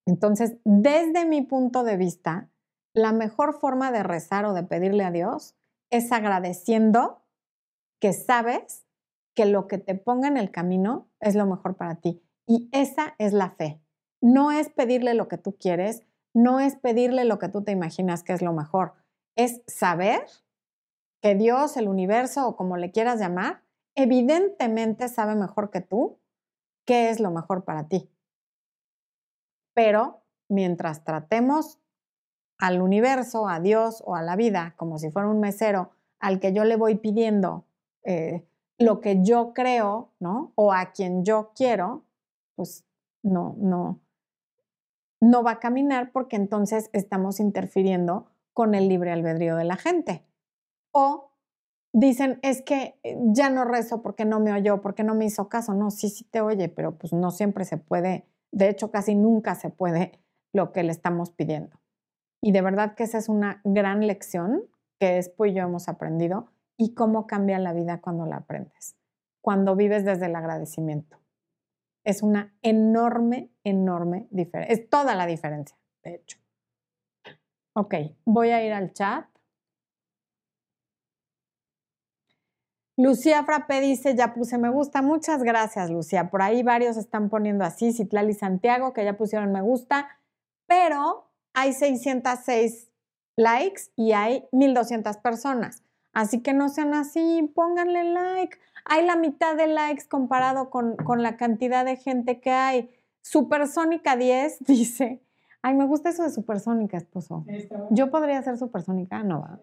Speaker 1: Entonces, desde mi punto de vista, la mejor forma de rezar o de pedirle a Dios es agradeciendo que sabes que lo que te ponga en el camino es lo mejor para ti. Y esa es la fe. No es pedirle lo que tú quieres, no es pedirle lo que tú te imaginas que es lo mejor, es saber que Dios, el universo o como le quieras llamar, evidentemente sabe mejor que tú qué es lo mejor para ti. Pero mientras tratemos al universo, a Dios o a la vida como si fuera un mesero al que yo le voy pidiendo eh, lo que yo creo, ¿no? O a quien yo quiero, pues no, no, no va a caminar porque entonces estamos interfiriendo con el libre albedrío de la gente. O dicen, es que eh, ya no rezo porque no me oyó, porque no me hizo caso. No, sí, sí te oye, pero pues no siempre se puede, de hecho casi nunca se puede lo que le estamos pidiendo. Y de verdad que esa es una gran lección que después yo hemos aprendido y cómo cambia la vida cuando la aprendes, cuando vives desde el agradecimiento. Es una enorme, enorme diferencia. Es toda la diferencia, de hecho. Ok, voy a ir al chat. Lucía Frappé dice, ya puse me gusta. Muchas gracias, Lucía. Por ahí varios están poniendo así, Citlali Santiago, que ya pusieron me gusta, pero hay 606 likes y hay 1200 personas. Así que no sean así, pónganle like. Hay la mitad de likes comparado con, con la cantidad de gente que hay. Supersónica 10 dice, ay, me gusta eso de supersónica, esposo. Yo podría ser supersónica, no va.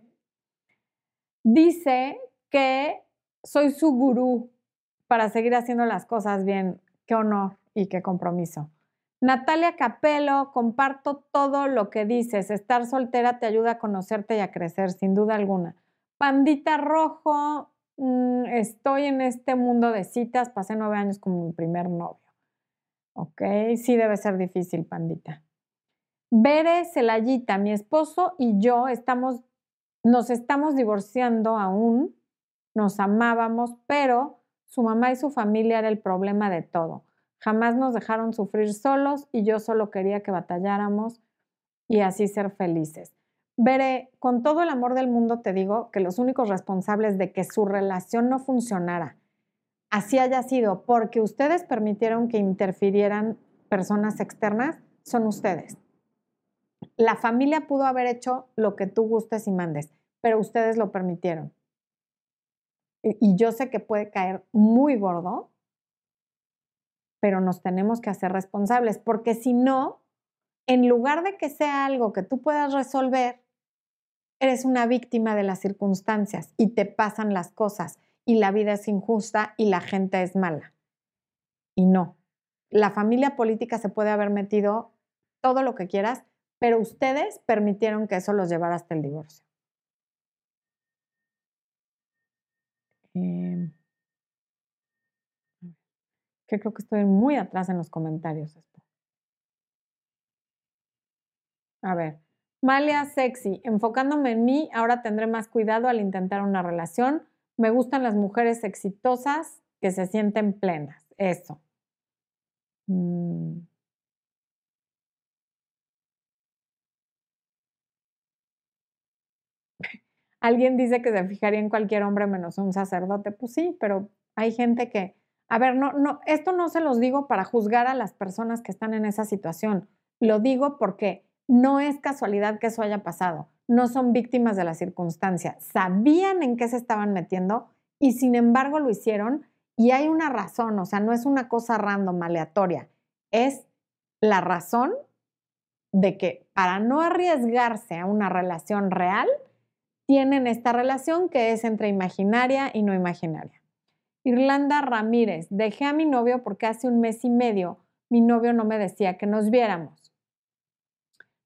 Speaker 1: Dice que soy su gurú para seguir haciendo las cosas bien. Qué honor y qué compromiso. Natalia Capello, comparto todo lo que dices. Estar soltera te ayuda a conocerte y a crecer, sin duda alguna. Pandita Rojo, mm, estoy en este mundo de citas, pasé nueve años como mi primer novio. Ok, sí debe ser difícil, Pandita. Bere Celayita, mi esposo y yo estamos, nos estamos divorciando aún, nos amábamos, pero su mamá y su familia era el problema de todo. Jamás nos dejaron sufrir solos y yo solo quería que batalláramos y así ser felices. Veré, con todo el amor del mundo te digo que los únicos responsables de que su relación no funcionara así haya sido porque ustedes permitieron que interfirieran personas externas, son ustedes. La familia pudo haber hecho lo que tú gustes y mandes, pero ustedes lo permitieron. Y yo sé que puede caer muy gordo, pero nos tenemos que hacer responsables, porque si no, en lugar de que sea algo que tú puedas resolver, eres una víctima de las circunstancias y te pasan las cosas y la vida es injusta y la gente es mala. Y no, la familia política se puede haber metido todo lo que quieras, pero ustedes permitieron que eso los llevara hasta el divorcio. Em, que creo que estoy muy atrás en los comentarios. A ver, Malia Sexy, enfocándome en mí, ahora tendré más cuidado al intentar una relación. Me gustan las mujeres exitosas que se sienten plenas. Eso. Mm. Alguien dice que se fijaría en cualquier hombre menos un sacerdote. Pues sí, pero hay gente que, a ver, no, no, esto no se los digo para juzgar a las personas que están en esa situación. Lo digo porque no es casualidad que eso haya pasado. No son víctimas de la circunstancia. Sabían en qué se estaban metiendo y sin embargo lo hicieron y hay una razón, o sea, no es una cosa random, aleatoria. Es la razón de que para no arriesgarse a una relación real, tienen esta relación que es entre imaginaria y no imaginaria. Irlanda Ramírez, dejé a mi novio porque hace un mes y medio mi novio no me decía que nos viéramos.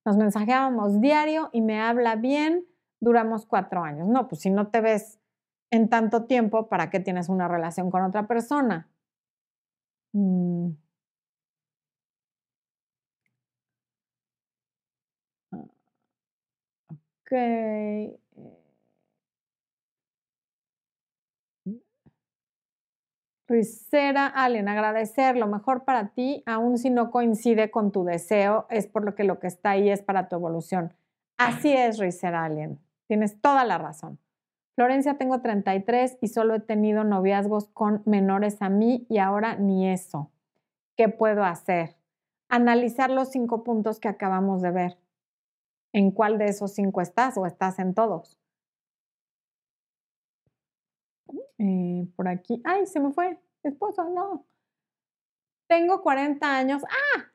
Speaker 1: Nos mensajeábamos diario y me habla bien, duramos cuatro años. No, pues si no te ves en tanto tiempo, ¿para qué tienes una relación con otra persona? Mm. Ah, ok. Eh. Ricera Allen, agradecer lo mejor para ti, aun si no coincide con tu deseo, es por lo que lo que está ahí es para tu evolución. Así es, Ricera Allen. Tienes toda la razón. Florencia, tengo 33 y solo he tenido noviazgos con menores a mí y ahora ni eso. ¿Qué puedo hacer? Analizar los cinco puntos que acabamos de ver. ¿En cuál de esos cinco estás o estás en todos? Eh, por aquí. Ay, se me fue. Esposo, no. Tengo 40 años. ¡Ah!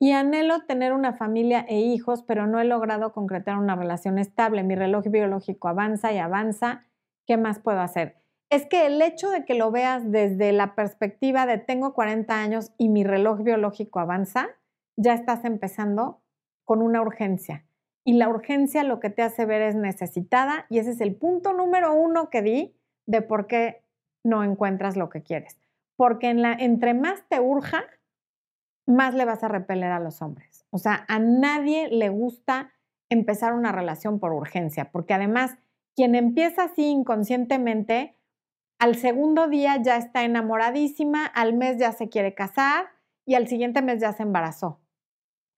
Speaker 1: Y anhelo tener una familia e hijos, pero no he logrado concretar una relación estable. Mi reloj biológico avanza y avanza. ¿Qué más puedo hacer? Es que el hecho de que lo veas desde la perspectiva de tengo 40 años y mi reloj biológico avanza, ya estás empezando con una urgencia y la urgencia lo que te hace ver es necesitada y ese es el punto número uno que di de por qué no encuentras lo que quieres. Porque en la, entre más te urja, más le vas a repeler a los hombres. O sea, a nadie le gusta empezar una relación por urgencia, porque además quien empieza así inconscientemente, al segundo día ya está enamoradísima, al mes ya se quiere casar y al siguiente mes ya se embarazó.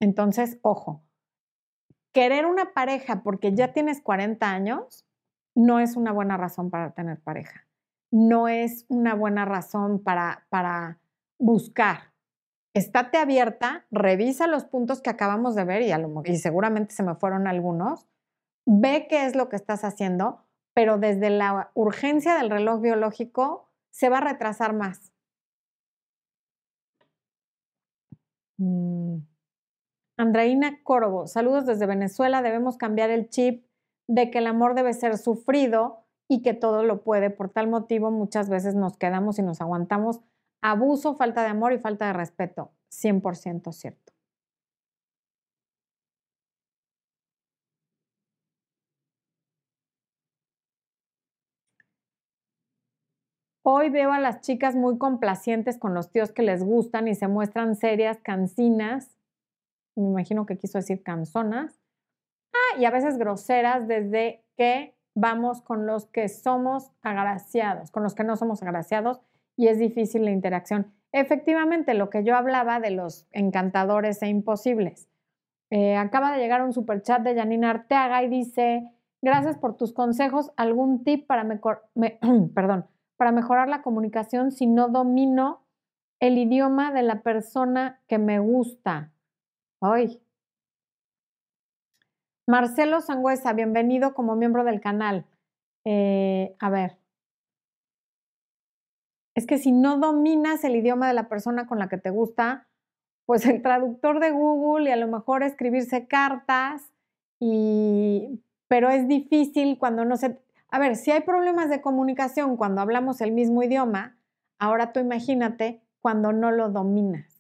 Speaker 1: Entonces, ojo, querer una pareja porque ya tienes 40 años no es una buena razón para tener pareja. No es una buena razón para, para buscar. Estate abierta, revisa los puntos que acabamos de ver y, y seguramente se me fueron algunos. Ve qué es lo que estás haciendo, pero desde la urgencia del reloj biológico se va a retrasar más. Mm. Andreina Corvo, saludos desde Venezuela. Debemos cambiar el chip de que el amor debe ser sufrido y que todo lo puede. Por tal motivo, muchas veces nos quedamos y nos aguantamos abuso, falta de amor y falta de respeto. 100% cierto. Hoy veo a las chicas muy complacientes con los tíos que les gustan y se muestran serias, cansinas me imagino que quiso decir canzonas, ah, y a veces groseras desde que vamos con los que somos agraciados, con los que no somos agraciados y es difícil la interacción. Efectivamente, lo que yo hablaba de los encantadores e imposibles. Eh, acaba de llegar un superchat de Janina Arteaga y dice, gracias por tus consejos, algún tip para, perdón, para mejorar la comunicación si no domino el idioma de la persona que me gusta. Ay. Marcelo Sangüesa, bienvenido como miembro del canal. Eh, a ver. Es que si no dominas el idioma de la persona con la que te gusta, pues el traductor de Google y a lo mejor escribirse cartas, y, pero es difícil cuando no se... A ver, si hay problemas de comunicación cuando hablamos el mismo idioma, ahora tú imagínate cuando no lo dominas.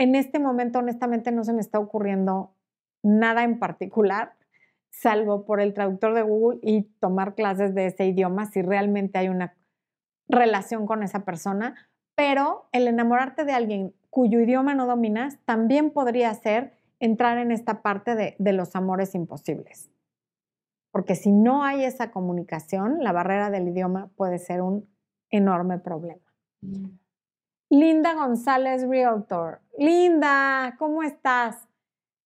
Speaker 1: En este momento, honestamente, no se me está ocurriendo nada en particular, salvo por el traductor de Google y tomar clases de ese idioma si realmente hay una relación con esa persona. Pero el enamorarte de alguien cuyo idioma no dominas también podría ser entrar en esta parte de, los amores imposibles. Porque si no hay esa comunicación, la barrera del idioma puede ser un enorme problema. Linda González Realtor. Linda, ¿cómo estás?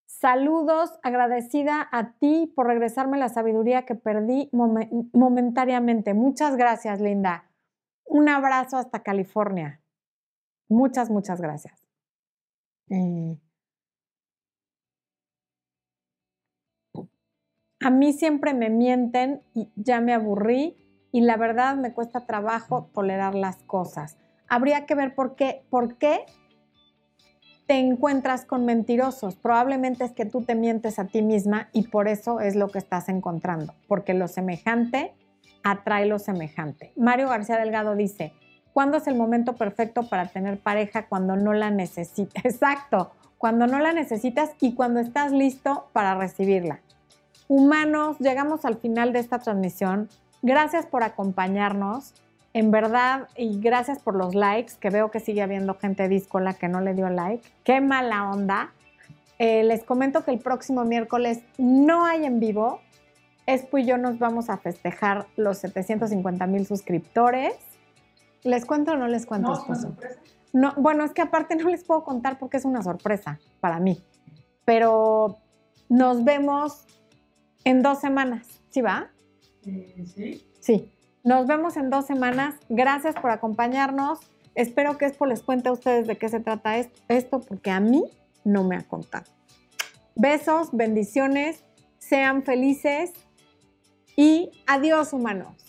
Speaker 1: Saludos, agradecida a ti por regresarme la sabiduría que perdí momentáneamente. Muchas gracias, Linda. Un abrazo hasta California. Muchas, muchas gracias. Eh, a mí siempre me mienten y ya me aburrí y la verdad me cuesta trabajo tolerar las cosas habría que ver por qué, por qué te encuentras con mentirosos. Probablemente es que tú te mientes a ti misma y por eso es lo que estás encontrando, porque lo semejante atrae lo semejante. Mario García Delgado dice, ¿cuándo es el momento perfecto para tener pareja cuando no la necesitas? Exacto, cuando no la necesitas y cuando estás listo para recibirla. Humanos, llegamos al final de esta transmisión. Gracias por acompañarnos en verdad, y gracias por los likes, que veo que sigue habiendo gente díscola que no le dio like. Qué mala onda. Eh, les comento que el próximo miércoles no hay en vivo, Espo y yo nos vamos a festejar los 750 mil suscriptores. ¿Les cuento o no les cuento,
Speaker 2: No, es una sorpresa.
Speaker 1: No, bueno, es que aparte no les puedo contar porque es una sorpresa para mí. Pero nos vemos en dos semanas. ¿Sí va?
Speaker 2: Eh, sí.
Speaker 1: Sí. Nos vemos en dos semanas. Gracias por acompañarnos. Espero que Expo les cuente a ustedes de qué se trata es- esto, porque a mí no me ha contado. Besos, bendiciones, sean felices y adiós, humanos.